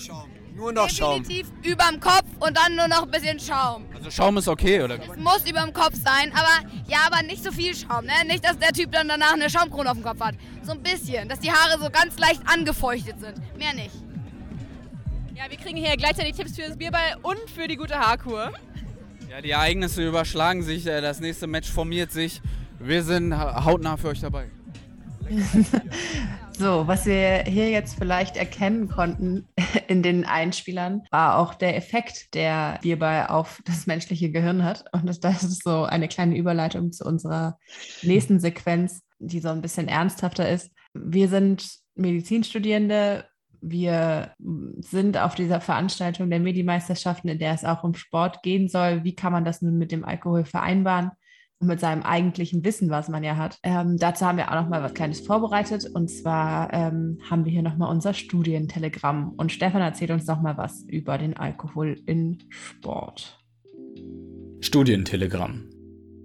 noch Schaum. Definitiv überm Kopf und dann nur noch ein bisschen Schaum. Also Schaum ist okay, oder? Es muss überm Kopf sein, aber ja, aber nicht so viel Schaum, ne? Nicht, dass der Typ dann danach eine Schaumkrone auf dem Kopf hat. So ein bisschen, dass die Haare so ganz leicht angefeuchtet sind. Mehr nicht. Ja, wir kriegen hier gleichzeitig Tipps für das Bierball und für die gute Haarkur. Ja, die Ereignisse überschlagen sich, äh, das nächste Match formiert sich. Wir sind ha- hautnah für euch dabei. <laughs> So, was wir hier jetzt vielleicht erkennen konnten <laughs> in den Einspielern, war auch der Effekt, der Bierball auf <laughs> das menschliche Gehirn hat. Und das, das ist so eine kleine Überleitung zu unserer nächsten Sequenz, die so ein bisschen ernsthafter ist. Wir sind Medizinstudierende. Wir sind auf dieser Veranstaltung der Medimeisterschaften, in der es auch um Sport gehen soll. Wie kann man das nun mit dem Alkohol vereinbaren? Und mit seinem eigentlichen Wissen, was man ja hat. Ähm, dazu haben wir auch noch mal was Kleines vorbereitet und zwar ähm, haben wir hier noch mal unser Studientelegramm und Stefan erzählt uns noch mal was über den Alkohol in Sport. Studientelegramm.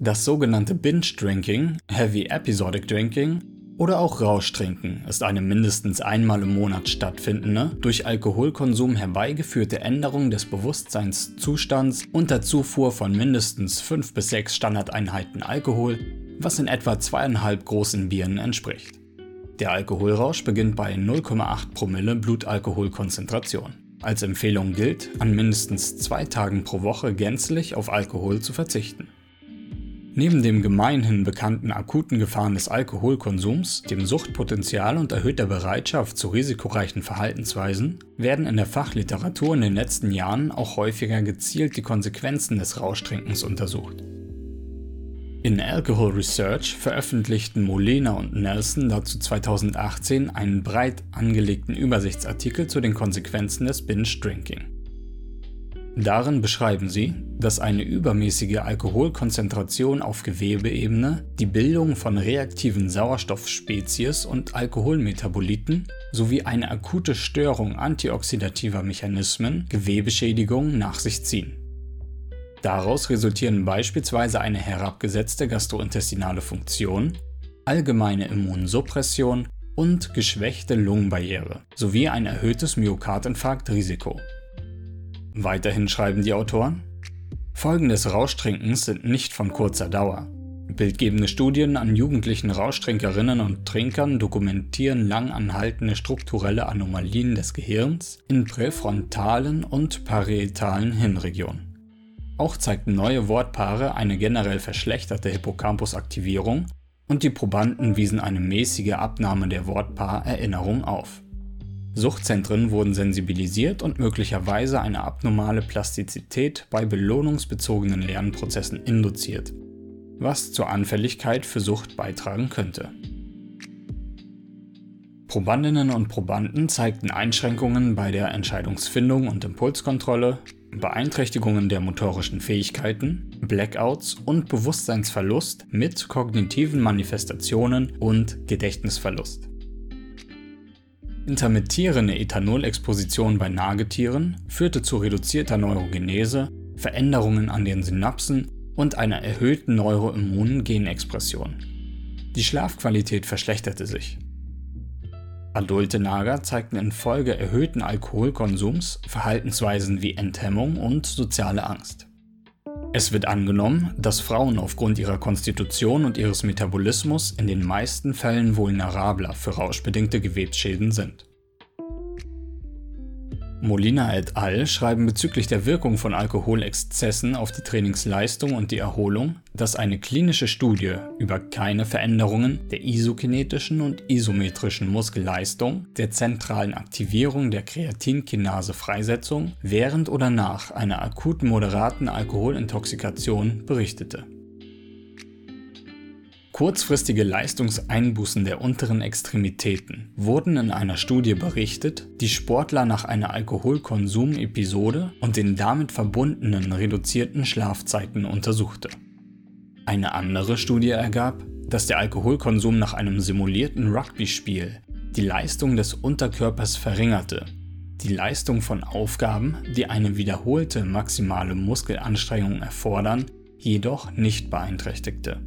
Das sogenannte Binge-Drinking, Heavy Episodic Drinking oder auch Rauschtrinken ist eine mindestens einmal im Monat stattfindende, durch Alkoholkonsum herbeigeführte Änderung des Bewusstseinszustands unter Zufuhr von mindestens 5 bis 6 Standardeinheiten Alkohol, was in etwa zweieinhalb großen Bieren entspricht. Der Alkoholrausch beginnt bei 0,8 Promille Blutalkoholkonzentration. Als Empfehlung gilt, an mindestens zwei Tagen pro Woche gänzlich auf Alkohol zu verzichten. Neben dem gemeinhin bekannten akuten Gefahren des Alkoholkonsums, dem Suchtpotenzial und erhöhter Bereitschaft zu risikoreichen Verhaltensweisen werden in der Fachliteratur in den letzten Jahren auch häufiger gezielt die Konsequenzen des Rauschtrinkens untersucht. In Alcohol Research veröffentlichten Molina und Nelson dazu 2018 einen breit angelegten Übersichtsartikel zu den Konsequenzen des Binge-Drinking. Darin beschreiben sie, dass eine übermäßige Alkoholkonzentration auf Gewebeebene die Bildung von reaktiven Sauerstoffspezies und Alkoholmetaboliten sowie eine akute Störung antioxidativer Mechanismen, Gewebeschädigung nach sich ziehen. Daraus resultieren beispielsweise eine herabgesetzte gastrointestinale Funktion, allgemeine Immunsuppression und geschwächte Lungenbarriere sowie ein erhöhtes Myokardinfarktrisiko. Weiterhin schreiben die Autoren, Folgen des Rauschtrinkens sind nicht von kurzer Dauer. Bildgebende Studien an jugendlichen Rauschtrinkerinnen und Trinkern dokumentieren lang anhaltende strukturelle Anomalien des Gehirns in präfrontalen und parietalen Hirnregionen. Auch zeigten neue Wortpaare eine generell verschlechterte Hippocampusaktivierung und die Probanden wiesen eine mäßige Abnahme der Wortpaarerinnerung auf. Suchtzentren wurden sensibilisiert und möglicherweise eine abnormale Plastizität bei belohnungsbezogenen Lernprozessen induziert, was zur Anfälligkeit für Sucht beitragen könnte. Probandinnen und Probanden zeigten Einschränkungen bei der Entscheidungsfindung und Impulskontrolle, Beeinträchtigungen der motorischen Fähigkeiten, Blackouts und Bewusstseinsverlust mit kognitiven Manifestationen und Gedächtnisverlust. Intermittierende Ethanolexposition bei Nagetieren führte zu reduzierter Neurogenese Veränderungen an den Synapsen und einer erhöhten neuroimmunen Genexpression. Die Schlafqualität verschlechterte sich. Adulte Nager zeigten infolge erhöhten Alkoholkonsums Verhaltensweisen wie Enthemmung und soziale Angst. Es wird angenommen, dass Frauen aufgrund ihrer Konstitution und ihres Metabolismus in den meisten Fällen vulnerabler für rauschbedingte Gewebsschäden sind. Molina et al. schreiben bezüglich der Wirkung von Alkoholexzessen auf die Trainingsleistung und die Erholung, dass eine klinische Studie über keine Veränderungen der isokinetischen und isometrischen Muskelleistung, der zentralen Aktivierung der Kreatinkinase-Freisetzung während oder nach einer akuten moderaten Alkoholintoxikation berichtete Kurzfristige Leistungseinbußen der unteren Extremitäten wurden in einer Studie berichtet, die Sportler nach einer Alkoholkonsum-Episode und den damit verbundenen reduzierten Schlafzeiten untersuchte. Eine andere Studie ergab, dass der Alkoholkonsum nach einem simulierten Rugby-Spiel die Leistung des Unterkörpers verringerte, die Leistung von Aufgaben, die eine wiederholte maximale Muskelanstrengung erfordern, jedoch nicht beeinträchtigte.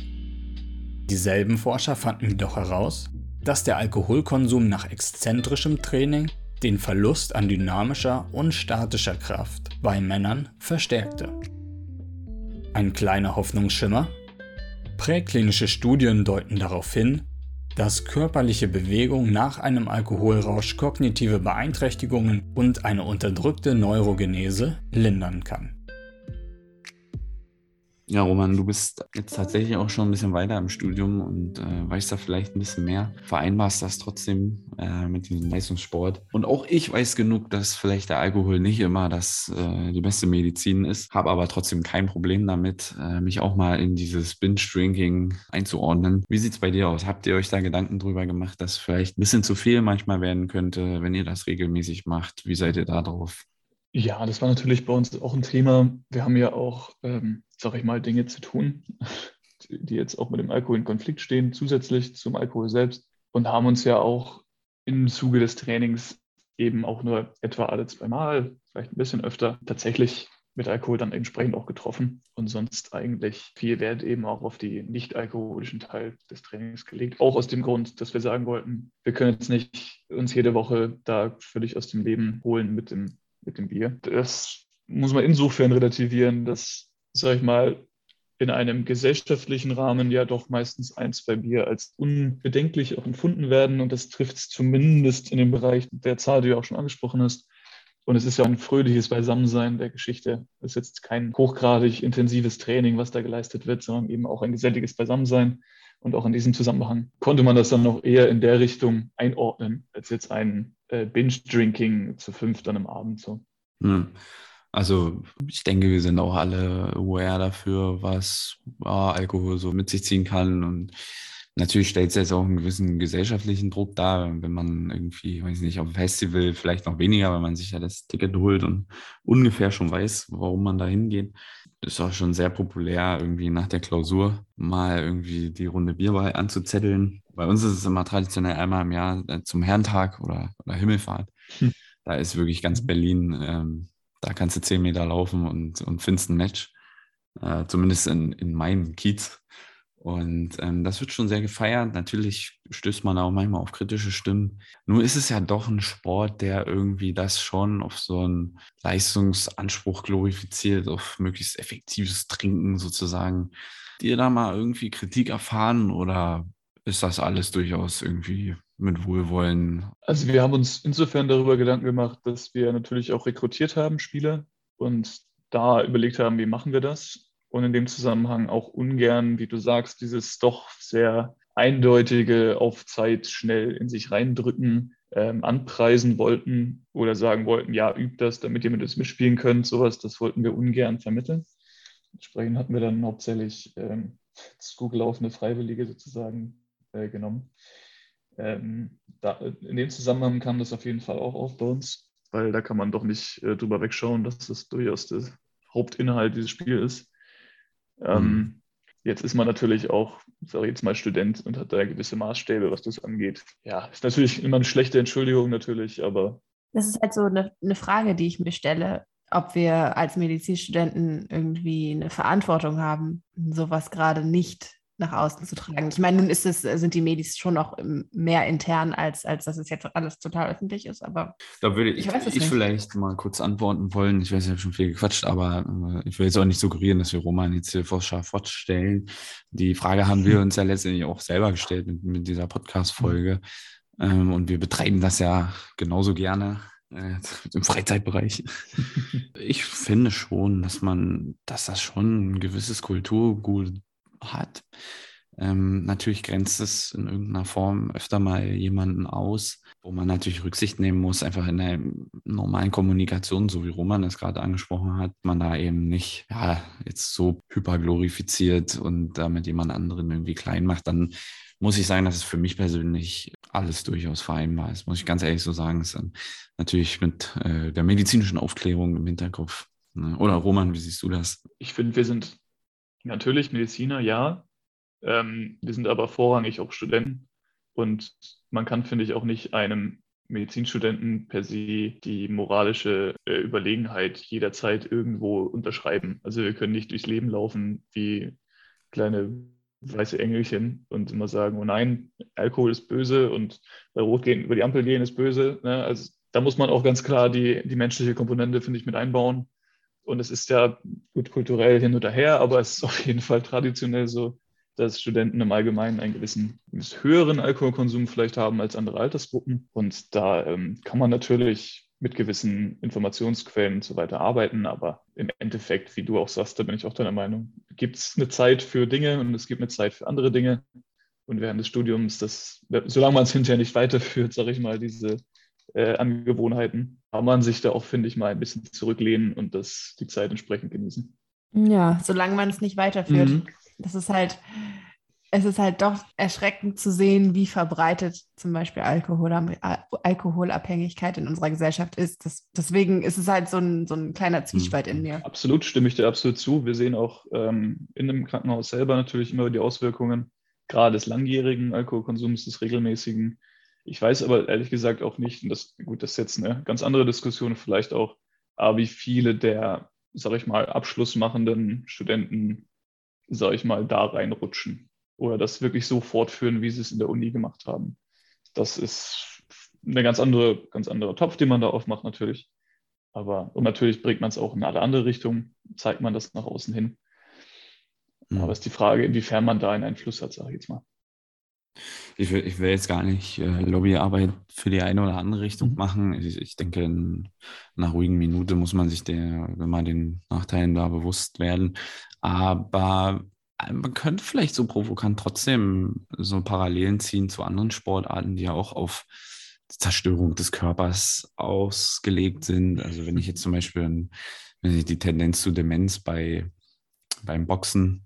Dieselben Forscher fanden jedoch heraus, dass der Alkoholkonsum nach exzentrischem Training den Verlust an dynamischer und statischer Kraft bei Männern verstärkte. Ein kleiner Hoffnungsschimmer? Präklinische Studien deuten darauf hin, dass körperliche Bewegung nach einem Alkoholrausch kognitive Beeinträchtigungen und eine unterdrückte Neurogenese lindern kann. Ja, Roman, du bist jetzt tatsächlich auch schon ein bisschen weiter im Studium und äh, weißt da vielleicht ein bisschen mehr. Vereinbarst das trotzdem äh, mit diesem Leistungssport. Und auch ich weiß genug, dass vielleicht der Alkohol nicht immer das, äh, die beste Medizin ist, habe aber trotzdem kein Problem damit, äh, mich auch mal in dieses Binge-Drinking einzuordnen. Wie sieht es bei dir aus? Habt ihr euch da Gedanken drüber gemacht, dass vielleicht ein bisschen zu viel manchmal werden könnte, wenn ihr das regelmäßig macht? Wie seid ihr da drauf? Ja, das war natürlich bei uns auch ein Thema. Wir haben ja auch, ähm, sag ich mal, Dinge zu tun, <laughs> die jetzt auch mit dem Alkohol in Konflikt stehen, zusätzlich zum Alkohol selbst und haben uns ja auch im Zuge des Trainings eben auch nur etwa alle zwei Mal, vielleicht ein bisschen öfter, tatsächlich mit Alkohol dann entsprechend auch getroffen und sonst eigentlich viel Wert eben auch auf die nicht alkoholischen Teil des Trainings gelegt. Auch aus dem Grund, dass wir sagen wollten, wir können jetzt nicht uns jede Woche da völlig aus dem Leben holen mit dem mit dem Bier. Das muss man insofern relativieren, dass, sag ich mal, in einem gesellschaftlichen Rahmen ja doch meistens ein, zwei Bier als unbedenklich auch empfunden werden. Und das trifft es zumindest in dem Bereich der Zahl, die du auch schon angesprochen hast. Und es ist ja ein fröhliches Beisammensein der Geschichte. Es ist jetzt kein hochgradig intensives Training, was da geleistet wird, sondern eben auch ein geselliges Beisammensein. Und auch in diesem Zusammenhang konnte man das dann noch eher in der Richtung einordnen, als jetzt ein äh, Binge-Drinking zu fünf dann am Abend so. Hm. Also ich denke, wir sind auch alle aware dafür, was ja, Alkohol so mit sich ziehen kann. Und natürlich stellt es jetzt auch einen gewissen gesellschaftlichen Druck dar, wenn man irgendwie, weiß nicht, auf dem Festival vielleicht noch weniger, weil man sich ja das Ticket holt und ungefähr schon weiß, warum man da hingeht. Ist auch schon sehr populär, irgendwie nach der Klausur mal irgendwie die Runde Bierwahl anzuzetteln. Bei uns ist es immer traditionell einmal im Jahr äh, zum Herrentag oder, oder Himmelfahrt. Hm. Da ist wirklich ganz Berlin, ähm, da kannst du zehn Meter laufen und, und findest ein Match. Äh, zumindest in, in meinem Kiez. Und ähm, das wird schon sehr gefeiert. Natürlich stößt man auch manchmal auf kritische Stimmen. Nur ist es ja doch ein Sport, der irgendwie das schon auf so einen Leistungsanspruch glorifiziert, auf möglichst effektives Trinken sozusagen. Habt ihr da mal irgendwie Kritik erfahren oder ist das alles durchaus irgendwie mit Wohlwollen? Also wir haben uns insofern darüber Gedanken gemacht, dass wir natürlich auch rekrutiert haben, Spieler, und da überlegt haben, wie machen wir das? Und in dem Zusammenhang auch ungern, wie du sagst, dieses doch sehr eindeutige auf Zeit schnell in sich reindrücken, ähm, anpreisen wollten oder sagen wollten, ja, übt das, damit ihr mit uns mitspielen könnt, sowas, das wollten wir ungern vermitteln. Entsprechend hatten wir dann hauptsächlich ähm, zugelaufene Freiwillige sozusagen äh, genommen. Ähm, da, in dem Zusammenhang kam das auf jeden Fall auch auf bei uns, weil da kann man doch nicht äh, drüber wegschauen, dass das durchaus der Hauptinhalt dieses Spiels ist. Ähm, mhm. Jetzt ist man natürlich auch, sage ich jetzt mal, Student und hat da gewisse Maßstäbe, was das angeht. Ja, ist natürlich immer eine schlechte Entschuldigung natürlich, aber. Das ist halt so eine, eine Frage, die ich mir stelle. ob wir als Medizinstudenten irgendwie eine Verantwortung haben, sowas gerade nicht nach außen zu tragen. Ich meine, nun ist es, sind die Medis schon noch mehr intern, als, als dass es jetzt alles total öffentlich ist, aber da würde ich, ich, ich vielleicht mal kurz antworten wollen. Ich weiß, ich habe schon viel gequatscht, aber äh, ich will jetzt auch nicht suggerieren, dass wir Roman jetzt hier vor scharf stellen. Die Frage haben wir <laughs> uns ja letztendlich auch selber gestellt mit, mit dieser Podcast-Folge. Ähm, und wir betreiben das ja genauso gerne äh, im Freizeitbereich. <laughs> ich finde schon, dass man, dass das schon ein gewisses Kulturgut hat. Ähm, natürlich grenzt es in irgendeiner Form öfter mal jemanden aus, wo man natürlich Rücksicht nehmen muss, einfach in der normalen Kommunikation, so wie Roman es gerade angesprochen hat, man da eben nicht ja, jetzt so hyperglorifiziert und damit jemand anderen irgendwie klein macht, dann muss ich sagen, dass es für mich persönlich alles durchaus vereinbar ist, muss ich ganz ehrlich so sagen. Es ist natürlich mit äh, der medizinischen Aufklärung im Hinterkopf. Ne? Oder Roman, wie siehst du das? Ich finde, wir sind natürlich Mediziner, ja. Ähm, wir sind aber vorrangig auch Studenten. Und man kann, finde ich, auch nicht einem Medizinstudenten per se die moralische äh, Überlegenheit jederzeit irgendwo unterschreiben. Also wir können nicht durchs Leben laufen wie kleine weiße Engelchen und immer sagen, oh nein, Alkohol ist böse und bei Rot gehen, über die Ampel gehen ist böse. Ne? Also da muss man auch ganz klar die, die menschliche Komponente, finde ich, mit einbauen. Und es ist ja gut kulturell hin oder her, aber es ist auf jeden Fall traditionell so, dass Studenten im Allgemeinen einen gewissen höheren Alkoholkonsum vielleicht haben als andere Altersgruppen. Und da ähm, kann man natürlich mit gewissen Informationsquellen und so weiter arbeiten, aber im Endeffekt, wie du auch sagst, da bin ich auch deiner Meinung, gibt es eine Zeit für Dinge und es gibt eine Zeit für andere Dinge. Und während des Studiums, das, solange man es hinterher nicht weiterführt, sage ich mal, diese äh, Angewohnheiten, kann man sich da auch, finde ich, mal ein bisschen zurücklehnen und das, die Zeit entsprechend genießen. Ja, solange man es nicht weiterführt. Mhm. Das ist halt, es ist halt doch erschreckend zu sehen, wie verbreitet zum Beispiel Alkohol, Alkoholabhängigkeit in unserer Gesellschaft ist. Das, deswegen ist es halt so ein, so ein kleiner Zwiespalt in mir. Absolut, stimme ich dir absolut zu. Wir sehen auch ähm, in dem Krankenhaus selber natürlich immer die Auswirkungen, gerade des langjährigen Alkoholkonsums, des regelmäßigen. Ich weiß aber ehrlich gesagt auch nicht, und das, gut, das ist jetzt eine ganz andere Diskussion vielleicht auch, aber wie viele der, sag ich mal, abschlussmachenden Studenten, sag ich mal, da reinrutschen oder das wirklich so fortführen, wie sie es in der Uni gemacht haben. Das ist eine ganz andere, ganz andere Topf, den man da aufmacht natürlich. Aber und natürlich bringt man es auch in alle andere Richtungen, zeigt man das nach außen hin. Mhm. Aber es ist die Frage, inwiefern man da einen Einfluss hat, sage ich jetzt mal. Ich will, ich will jetzt gar nicht äh, Lobbyarbeit für die eine oder andere Richtung mhm. machen. Ich, ich denke, in einer ruhigen Minute muss man sich der, wenn man den Nachteilen da bewusst werden. Aber äh, man könnte vielleicht so provokant trotzdem so Parallelen ziehen zu anderen Sportarten, die ja auch auf Zerstörung des Körpers ausgelegt sind. Also wenn ich jetzt zum Beispiel die Tendenz zu Demenz bei, beim Boxen,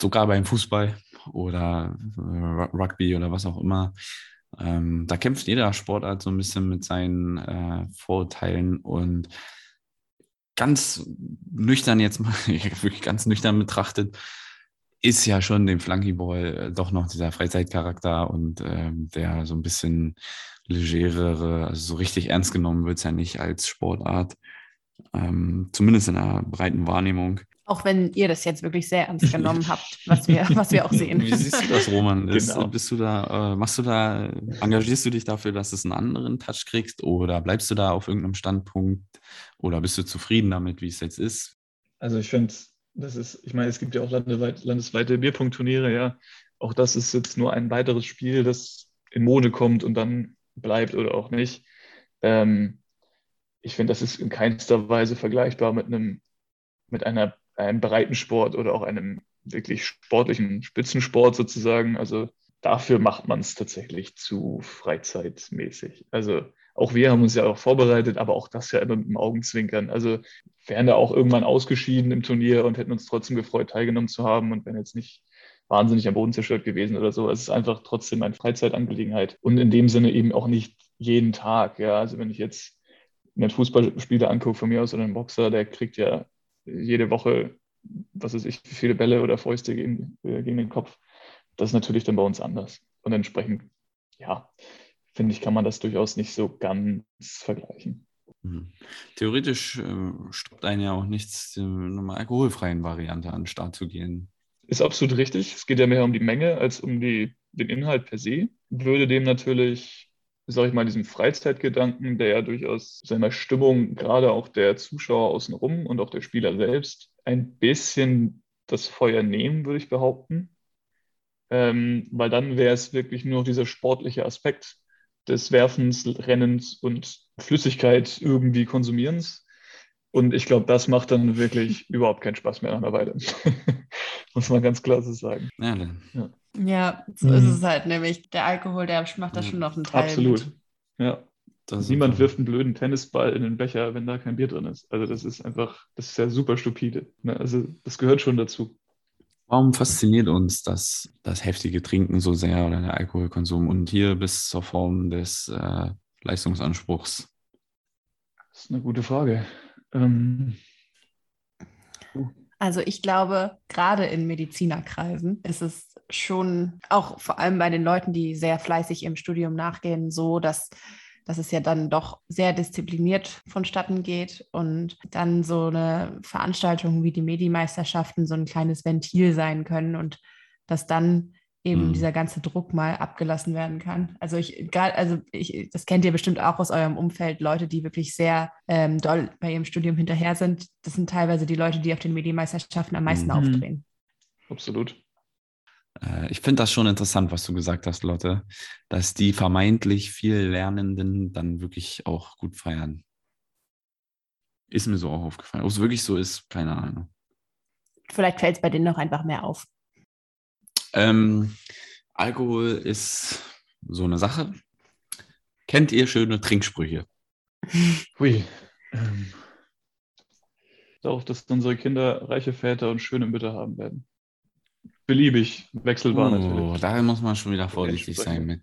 sogar beim Fußball oder äh, Rugby oder was auch immer, ähm, da kämpft jeder Sportart so ein bisschen mit seinen äh, Vorurteilen und ganz nüchtern jetzt mal, <laughs> wirklich ganz nüchtern betrachtet, ist ja schon dem Flunkyball äh, doch noch dieser Freizeitcharakter und ähm, der so ein bisschen legerere, also so richtig ernst genommen wird es ja nicht als Sportart, ähm, zumindest in einer breiten Wahrnehmung. Auch wenn ihr das jetzt wirklich sehr ernst <laughs> genommen habt, was wir, was wir auch sehen. Wie siehst du das, Roman? Ist, genau. Bist du da, äh, machst du da, engagierst du dich dafür, dass es einen anderen Touch kriegst oder bleibst du da auf irgendeinem Standpunkt oder bist du zufrieden damit, wie es jetzt ist? Also ich finde, das ist, ich meine, es gibt ja auch landesweit, landesweite Bierpunktturniere, ja. Auch das ist jetzt nur ein weiteres Spiel, das in Mode kommt und dann bleibt oder auch nicht. Ähm, ich finde, das ist in keinster Weise vergleichbar mit einem, mit einer, einem Breitensport oder auch einem wirklich sportlichen Spitzensport sozusagen. Also dafür macht man es tatsächlich zu freizeitmäßig. Also auch wir haben uns ja auch vorbereitet, aber auch das ja immer mit dem Augenzwinkern. Also wären da auch irgendwann ausgeschieden im Turnier und hätten uns trotzdem gefreut, teilgenommen zu haben und wären jetzt nicht wahnsinnig am Boden zerstört gewesen oder so. Es ist einfach trotzdem eine Freizeitangelegenheit und in dem Sinne eben auch nicht jeden Tag. Ja, also wenn ich jetzt einen Fußballspieler angucke von mir aus oder einen Boxer, der kriegt ja jede Woche, was weiß ich, wie viele Bälle oder Fäuste gegen, äh, gegen den Kopf. Das ist natürlich dann bei uns anders. Und entsprechend, ja, finde ich, kann man das durchaus nicht so ganz vergleichen. Mhm. Theoretisch äh, stoppt einen ja auch nichts, äh, einer alkoholfreien Variante an den Start zu gehen. Ist absolut richtig. Es geht ja mehr um die Menge als um die, den Inhalt per se. Würde dem natürlich, sage ich mal, diesem Freizeitgedanken, der ja durchaus seiner Stimmung, gerade auch der Zuschauer außenrum und auch der Spieler selbst, ein bisschen das Feuer nehmen, würde ich behaupten. Ähm, weil dann wäre es wirklich nur dieser sportliche Aspekt des Werfens, Rennens und Flüssigkeit irgendwie Konsumierens. Und ich glaube, das macht dann wirklich <laughs> überhaupt keinen Spaß mehr nach einer Weile. <laughs> Muss man ganz klar so sagen. Ja, dann. Ja, ja so mhm. ist es halt nämlich. Der Alkohol, der macht da schon noch einen Teil. Absolut. Mit. Ja. Niemand wirft einen blöden Tennisball in den Becher, wenn da kein Bier drin ist. Also das ist einfach, das ist ja super stupide. Ne? Also das gehört schon dazu. Warum fasziniert uns das, das heftige Trinken so sehr oder der Alkoholkonsum und hier bis zur Form des äh, Leistungsanspruchs? Das ist eine gute Frage. Ähm, also ich glaube, gerade in Medizinerkreisen ist es schon, auch vor allem bei den Leuten, die sehr fleißig im Studium nachgehen, so, dass dass es ja dann doch sehr diszipliniert vonstatten geht und dann so eine Veranstaltung wie die Medimeisterschaften so ein kleines Ventil sein können und dass dann eben mhm. dieser ganze Druck mal abgelassen werden kann. Also ich, also ich, das kennt ihr bestimmt auch aus eurem Umfeld, Leute, die wirklich sehr ähm, doll bei ihrem Studium hinterher sind. Das sind teilweise die Leute, die auf den Medimeisterschaften am meisten mhm. aufdrehen. Absolut. Äh, ich finde das schon interessant, was du gesagt hast, Lotte, dass die vermeintlich viel Lernenden dann wirklich auch gut feiern. Ist mir so auch aufgefallen. Ob es wirklich so ist, keine Ahnung. Vielleicht fällt es bei denen noch einfach mehr auf. Ähm, Alkohol ist so eine Sache. Kennt ihr schöne Trinksprüche? <laughs> Hui. Ähm, darauf, dass unsere Kinder reiche Väter und schöne Mütter haben werden. Beliebig, wechselbar oh, natürlich. Da muss man schon wieder vorsichtig sein mit.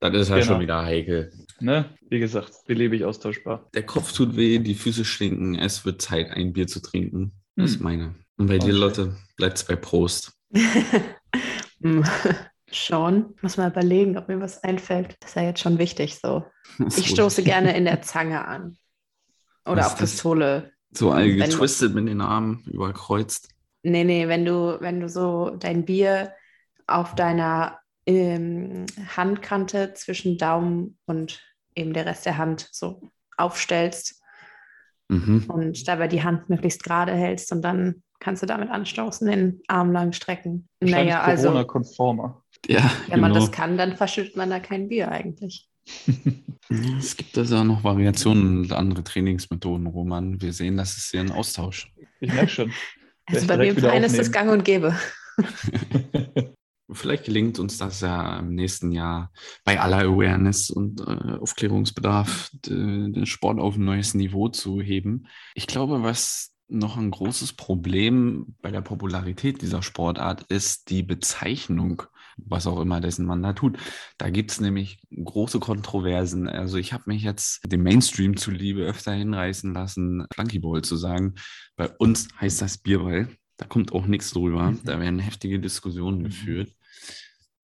Das ist halt genau. schon wieder heikel. Ne? Wie gesagt, beliebig austauschbar. Der Kopf tut weh, die Füße stinken. Es wird Zeit, ein Bier zu trinken. Das hm. ist meine. Und bei dir, Lotte, bleibt es bei Prost. <laughs> <laughs> Schon. Muss mal überlegen, ob mir was einfällt. Das ist ja jetzt schon wichtig so. <laughs> Ich stoße gerne in der Zange an. Oder auf Pistole. So all getwistet mit den Armen überkreuzt. Nee, nee, wenn du, wenn du so dein Bier auf deiner ähm, Handkante zwischen Daumen und eben der Rest der Hand so aufstellst mhm. und dabei die Hand möglichst gerade hältst und dann kannst du damit anstoßen, den Arm lang strecken. Naja, also. Corona-konformer. Ja, wenn genau. man das kann, dann verschüttet man da kein Bier eigentlich. <laughs> es gibt also auch noch Variationen und andere Trainingsmethoden, Roman. Wir sehen, das ist hier ein Austausch. Ich merke schon. <laughs> Also bei mir im Verein ist das gang und gäbe. <laughs> Vielleicht gelingt uns das ja im nächsten Jahr bei aller Awareness und äh, Aufklärungsbedarf, den Sport auf ein neues Niveau zu heben. Ich glaube, was noch ein großes Problem bei der Popularität dieser Sportart ist die Bezeichnung, was auch immer dessen man da tut. Da gibt es nämlich große Kontroversen. Also ich habe mich jetzt dem Mainstream zuliebe öfter hinreißen lassen, Flunkyball zu sagen. Bei uns heißt das Bierball. Da kommt auch nichts drüber. Mhm. Da werden heftige Diskussionen mhm. geführt.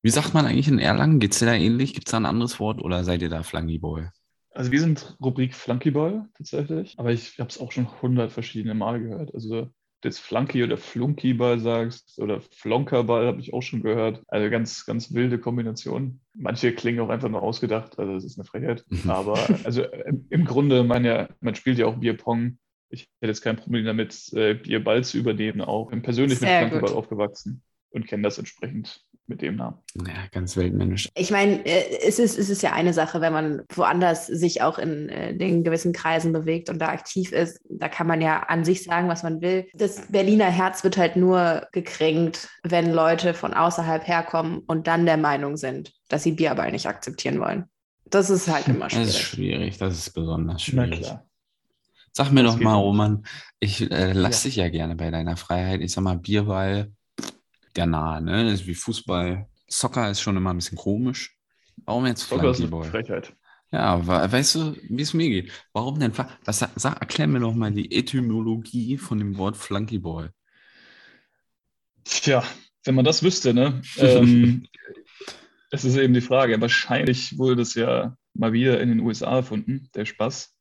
Wie sagt man eigentlich in Erlangen? Geht es dir da ähnlich? Gibt es da ein anderes Wort oder seid ihr da Flunkyball? Also wir sind Rubrik Flunkyball tatsächlich, aber ich habe es auch schon hundert verschiedene Mal gehört. Also jetzt Flunky oder Flunkyball sagst oder Flonkerball habe ich auch schon gehört. Also ganz, ganz wilde Kombination. Manche klingen auch einfach nur ausgedacht, also das ist eine Frechheit. <laughs> Aber also im Grunde, man, ja, man spielt ja auch Bierpong. Ich hätte jetzt kein Problem damit, äh, Bierball zu übernehmen, auch. Ich bin persönlich Sehr mit Flunkyball aufgewachsen und kenne das entsprechend mit dem Namen. Ja, ganz weltmännisch. Ich meine, äh, es ist, es ist ja eine Sache, wenn man woanders sich auch in äh, den gewissen Kreisen bewegt und da aktiv ist, da kann man ja an sich sagen, was man will. Das Berliner Herz wird halt nur gekränkt, wenn Leute von außerhalb herkommen und dann der Meinung sind, dass sie Bierball nicht akzeptieren wollen. Das ist halt immer schwierig. Das ist schwierig, das ist besonders schwierig. Sag mir das doch mal, Roman, ich äh, lass ja. dich ja gerne bei deiner Freiheit. Ich sag mal, Bierball der nahe, ne? Das ist wie Fußball. Soccer ist schon immer ein bisschen komisch. Warum jetzt Flunkyball? Frechheit. Ja, weißt du, wie es mir geht? Warum denn? Was, sag, erklär mir doch mal die Etymologie von dem Wort Flunkyball. Tja, wenn man das wüsste, ne? <laughs> ähm, es ist eben die Frage. Wahrscheinlich wurde das ja mal wieder in den USA erfunden, der Spaß.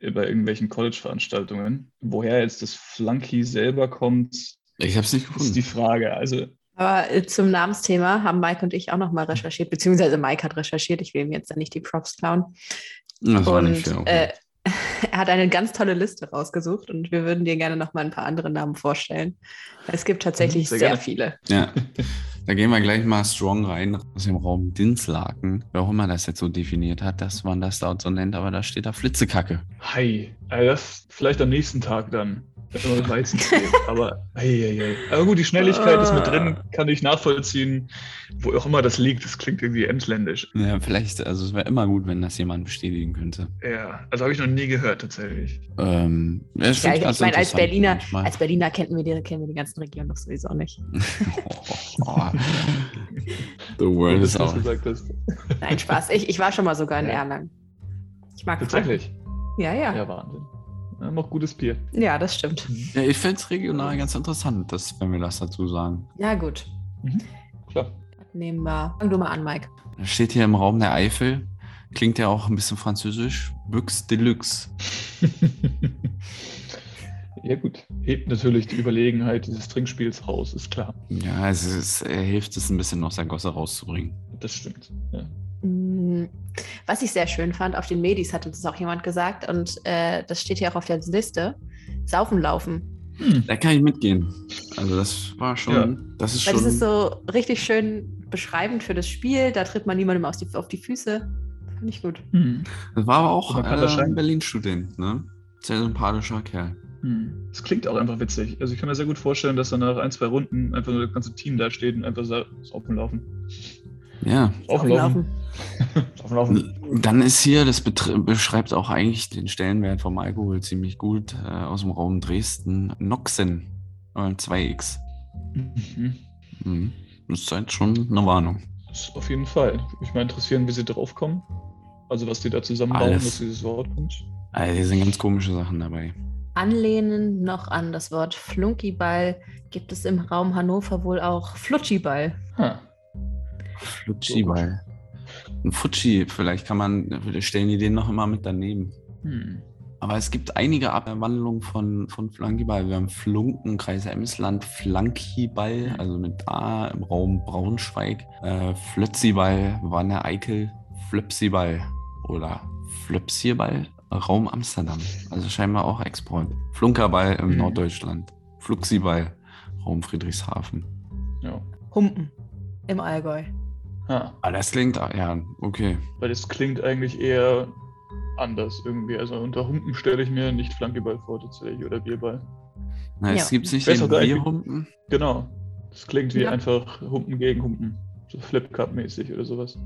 äh, bei irgendwelchen College-Veranstaltungen. Woher jetzt das Flunky selber kommt, Ich habe es nicht gefunden. ist die Frage. Also Aber äh, zum Namensthema haben Mike und ich auch nochmal recherchiert, beziehungsweise Mike hat recherchiert. Ich will ihm jetzt da nicht die Props klauen. das war und nicht fair. äh, <laughs> er hat eine ganz tolle Liste rausgesucht und wir würden dir gerne nochmal ein paar andere Namen vorstellen. Es gibt tatsächlich sehr sehr, viele. Ja, da gehen wir gleich mal strong rein aus dem Raum Dinslaken. Wer auch immer das jetzt so definiert hat, dass man das dort so nennt, aber da steht da Flitzekacke. Hi, also das vielleicht am nächsten Tag dann. Weizen <laughs> zählt. Aber, ei, ei, ei. aber gut, die Schnelligkeit ist mit drin, kann ich nachvollziehen. Wo auch immer das liegt, das klingt irgendwie emsländisch. Ja, vielleicht, also es wäre immer gut, wenn das jemand bestätigen könnte. Ja, also habe ich noch nie gehört tatsächlich. Ähm, ja, ich Ja, find's ich, ganz ich meine, als Berliner, manchmal. als Berliner kennen wir, die, kennen wir die ganzen Regionen doch sowieso nicht. oh, <laughs> The world is out. Nein, Spaß. Ich, ich war schon mal sogar in Ja. Erlangen. Ich mag Tatsächlich. Franken. Ja, ja. Ja, Wahnsinn. Ja, noch gutes Bier. Ja, das stimmt. Ja, ich finde es regional ganz interessant, dass, wenn wir das dazu sagen. Ja, gut. Klar. Nehmen wir. Fang du mal an, Mike. Da steht hier im Raum der Eifel, klingt ja auch ein bisschen französisch, Büchs Deluxe. <laughs> Ja, gut. Hebt natürlich die Überlegenheit dieses Trinkspiels raus, ist klar. Ja, es, ist, er hilft es ein bisschen aus der Gosse rauszubringen. Das stimmt. Ja. Mm, Was ich sehr schön fand, auf den Medis hat uns das auch jemand gesagt und äh, das steht hier auch auf der Liste. Saufen laufen. Da kann ich mitgehen. Also das war schon, Ja. das ist Weil schon, das ist so richtig schön beschreibend für das Spiel. Da tritt man niemandem aus die, auf die Füße. Finde ich gut. Hm. das war aber auch äh, ein. Berlin-Student, ne? Sehr sympathischer Kerl. Hm. Das klingt auch einfach witzig. Also ich kann mir sehr gut vorstellen, dass dann nach ein, zwei Runden einfach nur das ganze Team da steht und einfach sa- saufen laufen. Ja. Saufen laufen. <laughs> Saufen laufen. Dann ist hier, das beschreibt auch eigentlich den Stellenwert vom Alkohol ziemlich gut, äh, aus dem Raum Dresden. Noxen, äh, 2x. Mhm. Mhm. Das ist halt schon eine Warnung. Das auf jeden Fall. Mich mal interessieren, wie sie drauf kommen. Also was die da zusammenbauen, Alles. dass dieses Wort kommt. Also hier sind ganz komische Sachen dabei. Anlehnen noch an das Wort Flunkyball gibt es im Raum Hannover wohl auch Flutschiball. Ha. Flutschiball. Ein Futschi, vielleicht kann man, stellen die den noch immer mit daneben. Hm. Aber es gibt einige Abwandlungen von, von Flankyball. Wir haben Flunken, Kreis Emsland, Flankyball, also mit A im Raum Braunschweig, äh, Flötziball, Wanne Eickel, Flöpsiball oder Flöpsierball, Raum Amsterdam. Also scheinbar auch Export. Flunkerball im Mhm. Norddeutschland, Fluxiball, Raum Friedrichshafen. Ja. Humpen im Allgäu. Ha. Ah, das klingt, ah, ja, okay. Weil das klingt eigentlich eher anders irgendwie. Also unter Humpen stelle ich mir nicht Flankeball vor tatsächlich oder Bierball. Na, es Ja. gibt nicht Ich weiß den Bierhumpen. Genau. Das klingt wie Ja. einfach Humpen gegen Humpen. So Flip-Cup-mäßig oder sowas.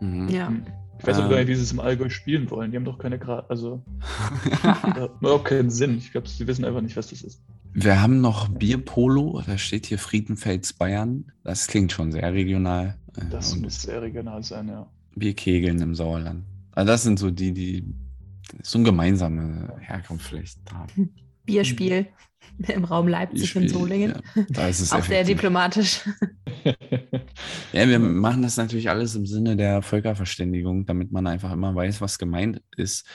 Mhm. Ja. Hm. Ich weiß auch Ähm. gar nicht, wie sie es im Allgäu spielen wollen. Die haben doch keine Grad. Also, <laughs> <laughs> hat überhaupt keinen Sinn. Ich glaube, sie wissen einfach nicht, was das ist. Wir haben noch Bierpolo, da steht hier Friedenfels Bayern. Das klingt schon sehr regional. Das und muss sehr regional sein, ja. Bierkegeln im Sauerland. Also das sind so die, die so eine gemeinsame Herkunft vielleicht haben. <laughs> Bierspiel im Raum Leipzig und Bierspiel, Solingen. Ja, da ist es <laughs> Auch sehr diplomatisch. Ja, wir machen das natürlich alles im Sinne der Völkerverständigung, damit man einfach immer weiß, was gemeint ist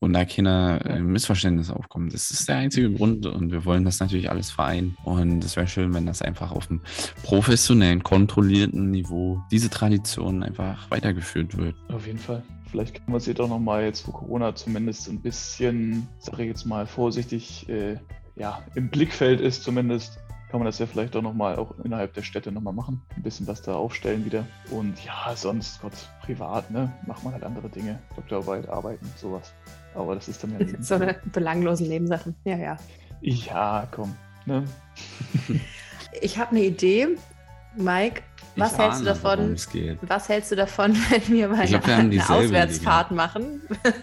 und da keine äh, Missverständnisse aufkommen. Das ist der einzige Grund und wir wollen das natürlich alles vereinen. Und es wäre schön, wenn das einfach auf einem professionellen, kontrollierten Niveau diese Tradition einfach weitergeführt wird. Auf jeden Fall. Vielleicht kann man sie doch nochmal jetzt, wo Corona zumindest ein bisschen, sage ich jetzt mal vorsichtig, äh, ja, im Blickfeld ist zumindest, kann man das ja vielleicht auch nochmal auch innerhalb der Städte nochmal machen. Ein bisschen was da aufstellen wieder. Und ja, sonst, Gott, privat, ne, macht man halt andere Dinge. Doktorarbeit, arbeiten, sowas. Aber das ist dann ja. so eine belanglosen Nebensachen. Ja, ja. Ja, komm. Ne? <laughs> Ich habe eine Idee. Mike, was Ich hältst du ahne, worum davon? Was hältst du davon, <laughs> wenn wir mal glaub, wir eine Auswärtsfahrt machen?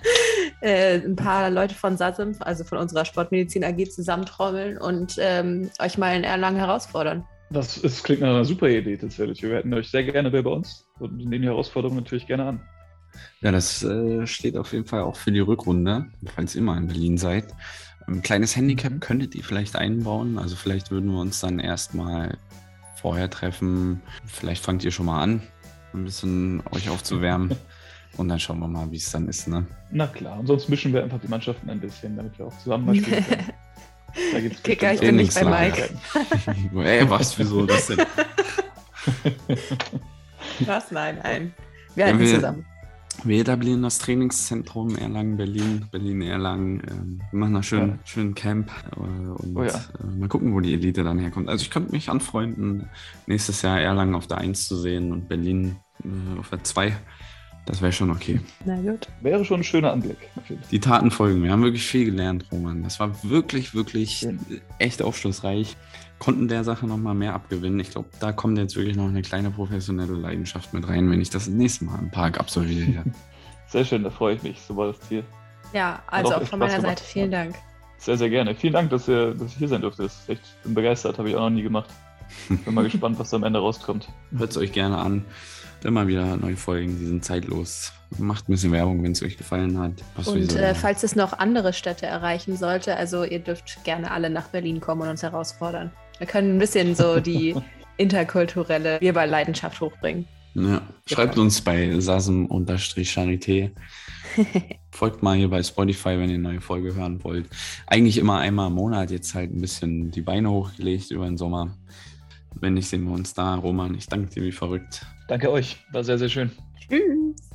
<laughs> äh, ein paar Leute von SASIM, also von unserer Sportmedizin AG, zusammentrommeln und ähm, euch mal in Erlangen herausfordern. Das, das klingt nach einer super Idee tatsächlich. Wir hätten euch sehr gerne bei uns und nehmen die Herausforderung natürlich gerne an. Ja, das äh, steht auf jeden Fall auch für die Rückrunde, falls ihr mal in Berlin seid. Ein kleines Handicap Mhm. könntet ihr vielleicht einbauen. Also vielleicht würden wir uns dann erstmal vorher treffen. Vielleicht fangt ihr schon mal an, ein bisschen euch aufzuwärmen. <laughs> Und dann schauen wir mal, wie es dann ist. Ne? Na klar, und sonst mischen wir einfach die Mannschaften ein bisschen, damit wir auch zusammen mal spielen können. <laughs> Da gibt's Kicker, ich bin nicht bei. Mike. <laughs> Ey, was, wieso das denn? Was? Nein, nein. Wir Ja, halten wir- zusammen. Wir etablieren das Trainingszentrum Erlangen-Berlin, Berlin-Erlangen. Ähm, wir machen da schön, Ja. schön Camp äh, und Oh ja. äh, mal gucken, wo die Elite dann herkommt. Also ich könnte mich anfreunden, nächstes Jahr Erlangen auf der 1 zu sehen und Berlin äh, auf der 2. Das wäre schon okay. Na gut. Wäre schon ein schöner Anblick. Die Taten folgen. Wir haben wirklich viel gelernt, Roman. Das war wirklich, wirklich Schön. echt aufschlussreich. Konnten der Sache noch mal mehr abgewinnen. Ich glaube, da kommt jetzt wirklich noch eine kleine professionelle Leidenschaft mit rein, wenn ich das nächste Mal im Park absolviere. <laughs> Sehr schön, da freue ich mich. So war das Ziel. Ja, also auch von Spaß meiner gemacht. Seite vielen Dank. Sehr, sehr gerne. Vielen Dank, dass, ihr, dass ich hier sein durfte. Das ist echt, bin begeistert, habe ich auch noch nie gemacht. <laughs> Bin mal gespannt, was da am Ende rauskommt. Hört es euch gerne an. Immer wieder neue Folgen, die sind zeitlos. Macht ein bisschen Werbung, wenn es euch gefallen hat. Was Und äh, falls es noch andere Städte erreichen sollte, also ihr dürft gerne alle nach Berlin kommen und uns herausfordern. Wir können ein bisschen so die <laughs> interkulturelle Bierball-Leidenschaft hochbringen. ja. Schreibt uns bei sasem-charité. <laughs> Folgt mal hier bei Spotify, wenn ihr eine neue Folge hören wollt. Eigentlich immer einmal im Monat, jetzt halt ein bisschen die Beine hochgelegt über den Sommer. Wenn nicht, sehen wir uns da. Roman, ich danke dir wie verrückt. Danke euch. War sehr, sehr schön. Tschüss.